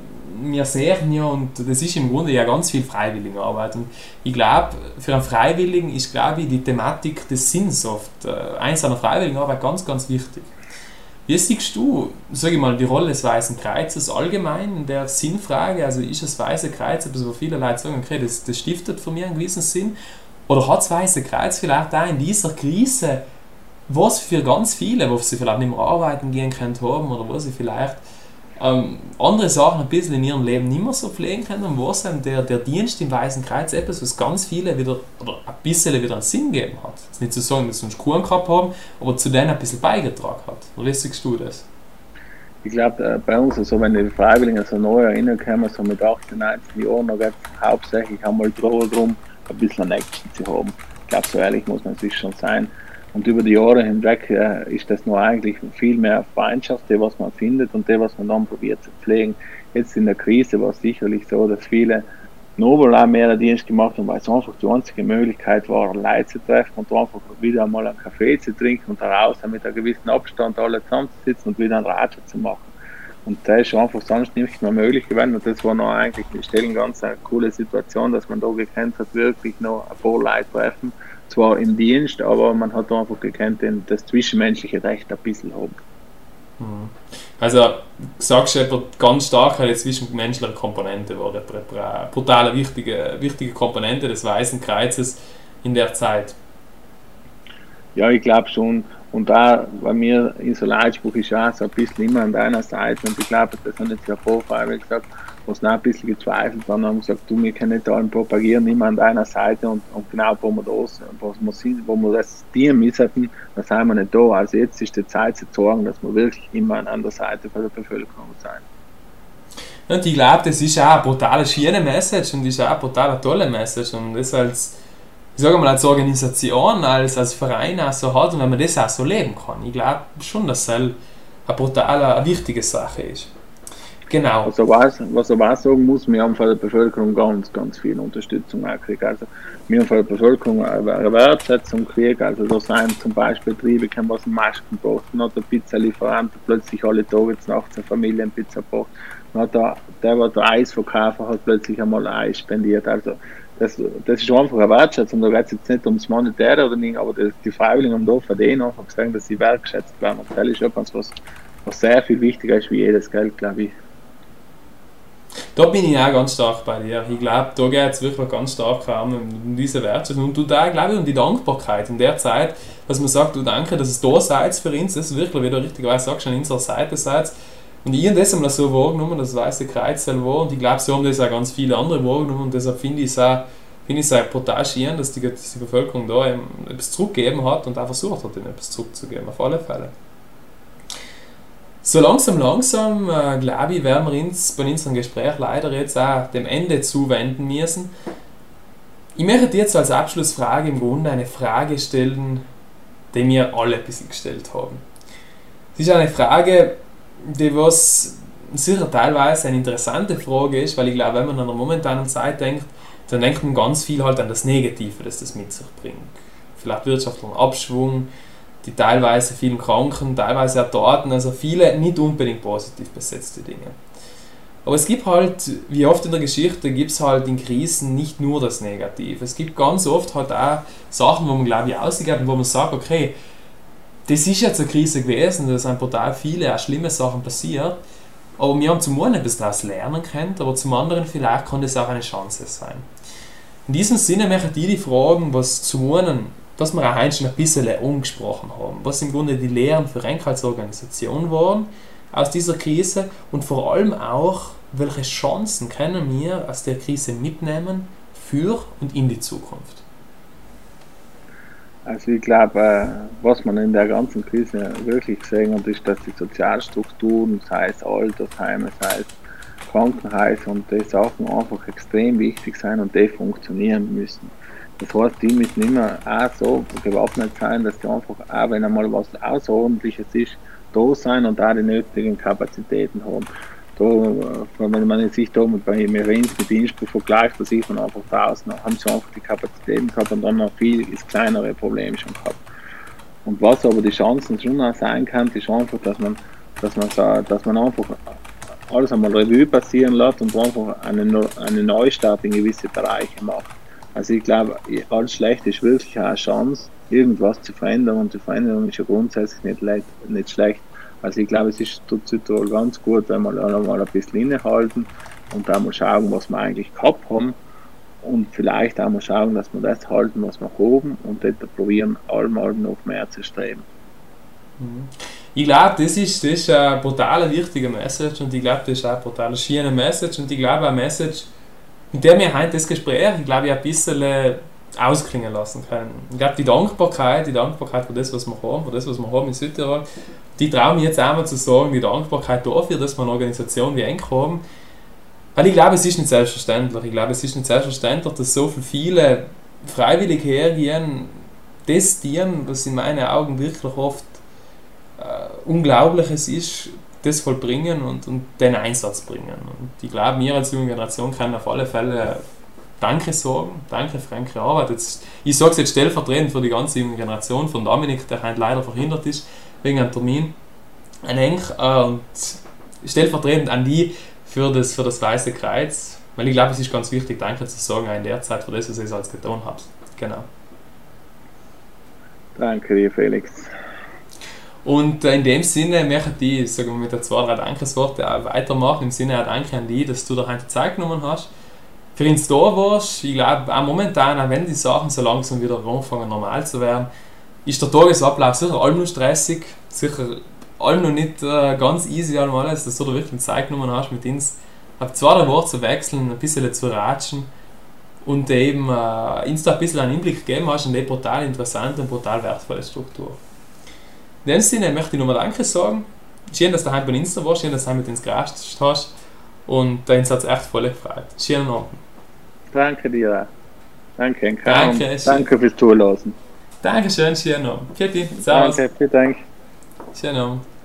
wir sehen ja, und das ist im Grunde ja ganz viel Freiwilligenarbeit. Und ich glaube, für einen Freiwilligen ist, glaube ich, die Thematik des Sinns oft, äh, eins einer Freiwilligenarbeit ganz, ganz wichtig. Wie siehst du, sage ich mal, die Rolle des Weißen Kreuzes allgemein in der Sinnfrage? Also ist das Weiße Kreuz etwas, wo viele Leute sagen, okay, das, das stiftet für mich einen gewissen Sinn? Oder hat das Weiße Kreuz vielleicht auch in dieser Krise, was für ganz viele, wo sie vielleicht nicht mehr arbeiten gehen können haben oder wo sie vielleicht ähm, andere Sachen ein bisschen in ihrem Leben nicht mehr so pflegen können, und wo dann der, der Dienst im Weißen Kreuz etwas, was ganz viele wieder, oder ein bisschen wieder einen Sinn gegeben hat. Jetzt nicht zu sagen, dass sie uns Kuren gehabt haben, aber zu denen ein bisschen beigetragen hat. Wie siehst du das? Ich glaube, äh, bei uns, also wenn die Freiwilligen so neu erinnern können, so mit 18, 19 Jahren, da geht es hauptsächlich einmal darum, ein bisschen Action zu haben. Ich glaube, so ehrlich muss man sich schon sein. Und über die Jahre hinweg äh, ist das nur eigentlich viel mehr Freundschaft, die was man findet und die was man dann probiert zu pflegen. Jetzt in der Krise war es sicherlich so, dass viele Nobel auch mehr Dienst gemacht haben, weil es einfach die einzige Möglichkeit war, Leute zu treffen und einfach wieder einmal einen Kaffee zu trinken und daraus mit einem gewissen Abstand alle zusammenzusitzen und wieder einen Ratsch zu machen. Und das ist einfach sonst nicht mehr möglich gewesen. Und das war noch eigentlich, ich stelle ganz eine coole Situation, dass man da gekannt hat, wirklich noch ein paar Leute treffen zwar im Dienst, aber man hat einfach gekannt, das zwischenmenschliche Recht ein bisschen haben. Mhm. Also, sagst du ganz stark eine zwischenmenschliche Komponente war eine brutal wichtige, wichtige Komponente des Weißen Kreuzes in der Zeit. Ja, ich glaube schon. Und da bei mir in so Leitspruch ist auch so ein bisschen immer an deiner Seite. Und ich glaube, das haben jetzt ja vorher gesagt, was noch ein bisschen gezweifelt haben, haben gesagt, du, wir können nicht allen propagieren, immer an deiner Seite und, und genau wo wir da sind, wo wir, sind, wo wir das Team müssen, da sind wir nicht da. Also jetzt ist die Zeit zu sorgen, dass wir wirklich immer an der Seite von der Bevölkerung sein. Und ich glaube, das ist auch eine brutale schöne Message und ist auch eine brutal tolle Message und das als ich sage mal, als Organisation, als, als Verein auch so hat und wenn man das auch so leben kann. Ich glaube schon, dass das eine brutal eine wichtige Sache ist. Genau. Was aber, auch, was aber auch sagen muss, wir haben von der Bevölkerung ganz, ganz viel Unterstützung gekriegt. Also wir haben von der Bevölkerung eine Wertschätzung gekriegt. Also da sind zum Beispiel Betriebe, die was Masken braucht. Dann hat der Pizzalieferant plötzlich alle Tage nachts eine Familienpizza gebracht. Dann hat der, der, der der Eisverkäufer hat plötzlich einmal Eis spendiert. Also das, das ist einfach eine Wertschätzung. Da geht es jetzt nicht ums Monetäre oder nicht, aber die, die Freiwilligen haben da verdienen einfach gesagt, dass sie wertschätzt werden. Und das ist etwas, was, was sehr viel wichtiger ist wie jedes Geld, glaube ich. Da bin ich auch ganz stark bei dir. Ich glaube, da geht es wirklich ganz stark um diese Wertschätzung. Und du da, glaube ich, um die Dankbarkeit in der Zeit, dass man sagt, du danke, dass es da seid für uns, das ist wirklich, wie du richtigerweise sagst, an unserer Seite seid. Und ich habe das einmal so wahrgenommen, das weiße Kreuz war. Und ich glaube, so haben das auch ganz viele andere wahrgenommen. Und deshalb finde ich es auch, finde ich es auch schön, dass die, dass die Bevölkerung da etwas zurückgegeben hat und auch versucht hat, ihnen etwas zurückzugeben, auf alle Fälle. So langsam, langsam, äh, glaube ich, werden wir uns bei unserem Gespräch leider jetzt auch dem Ende zuwenden müssen. Ich möchte dir jetzt als Abschlussfrage im Grunde eine Frage stellen, die mir alle ein bisschen gestellt haben. Es ist eine Frage, die was sicher teilweise eine interessante Frage ist, weil ich glaube, wenn man an der momentanen Zeit denkt, dann denkt man ganz viel halt an das Negative, das das mit sich bringt. Vielleicht wirtschaftlichen Abschwung, die teilweise vielen Kranken, teilweise auch Daten, also viele nicht unbedingt positiv besetzte Dinge. Aber es gibt halt, wie oft in der Geschichte, gibt es halt in Krisen nicht nur das Negative. Es gibt ganz oft halt auch Sachen, wo man glaube ich ausgeht und wo man sagt, okay, das ist jetzt eine Krise gewesen, da sind brutal viele auch schlimme Sachen passiert, aber wir haben zum einen etwas daraus lernen können, aber zum anderen vielleicht kann das auch eine Chance sein. In diesem Sinne möchte ich die fragen, was zum einen dass wir auch schon ein bisschen umgesprochen haben, was im Grunde die Lehren für Organisation waren aus dieser Krise und vor allem auch, welche Chancen können wir aus der Krise mitnehmen für und in die Zukunft. Also ich glaube, äh, was man in der ganzen Krise wirklich gesehen hat, ist, dass die Sozialstrukturen, sei es Altersheime, sei es Krankenhäuser und die Sachen einfach extrem wichtig sind und die funktionieren müssen. Das heißt, die müssen immer auch so gewappnet sein, dass die einfach, auch wenn einmal was Außerordentliches ist, da sein und da die nötigen Kapazitäten haben. Da, wenn man sich da mit, bei Merins mit Innsbruck vergleicht, da sieht man einfach draußen, haben sie einfach die Kapazitäten gehabt und dann noch viel ist kleinere Probleme schon gehabt. Und was aber die Chancen schon auch sein kann, ist einfach, dass man, dass man, dass man einfach alles einmal Revue passieren lässt und einfach einen, einen Neustart in gewisse Bereiche macht. Also ich glaube, alles schlecht ist wirklich eine Chance, irgendwas zu verändern und die Veränderung ist ja grundsätzlich nicht, nicht schlecht. Also ich glaube, es ist tut Südtirol ganz gut, wenn wir einmal ein bisschen innehalten und dann mal schauen, was wir eigentlich gehabt haben und vielleicht auch mal schauen, dass wir das halten, was wir haben und dann probieren, allem, allem noch mehr zu streben. Mhm. Ich glaube, das ist, das ist eine brutal wichtige Message und ich glaube, das ist auch eine brutal schöne Message und ich glaube, eine Message, mit der wir heute das Gespräch, ich glaube, ein bisschen ausklingen lassen können. Ich glaube, die Dankbarkeit, die Dankbarkeit für das, was wir haben, für das, was wir haben in Südtirol, die trauen mir jetzt einmal zu sagen, die Dankbarkeit dafür, dass wir eine Organisation wie Enk haben, weil ich glaube, es ist nicht selbstverständlich. Ich glaube, es ist nicht selbstverständlich, dass so viele freiwillig hergehen, das dienen, was in meinen Augen wirklich oft äh, Unglaubliches ist, das vollbringen und, und den Einsatz bringen. Und ich glaube, wir als junge Generation können auf alle Fälle Danke sagen. Danke für eure Arbeit. Jetzt, ich sage es jetzt stellvertretend für die ganze junge Generation von Dominik, der heute leider verhindert ist wegen einem Termin. Ein Henk äh, und stellvertretend an die für das, für das Weiße Kreuz, weil ich glaube, es ist ganz wichtig, Danke zu sagen in der Zeit für das, was ihr als getan habt. Genau. Danke dir, Felix. Und äh, in dem Sinne möchte ich sagen wir, mit der zwei, drei Dankesworte auch weitermachen. Im Sinne auch Danke an die, dass du da heute Zeit genommen hast. Für uns da warst. Ich glaube, auch momentan, auch wenn die Sachen so langsam wieder anfangen normal zu werden, ist der Tagesablauf sicher allem noch stressig, sicher allem noch nicht äh, ganz easy allem alles, dass du da wirklich Zeit genommen hast, mit uns auf zwei, drei Worte zu wechseln, ein bisschen zu ratschen und eben äh, uns da ein bisschen einen Einblick gegeben hast in die brutal interessante und brutal wertvolle Struktur. In dem Sinne möchte ich nochmal Danke sagen. Schön, dass du heute bei Insta warst, schön, dass du mit ins gerascht hast und dein Satz echt voll gefreut. Schönen Abend. Danke dir. Danke, Danke, danke fürs Zulassen. Dankeschön, schönen Abend. Servus. Danke, vielen Dank. Schönen Abend.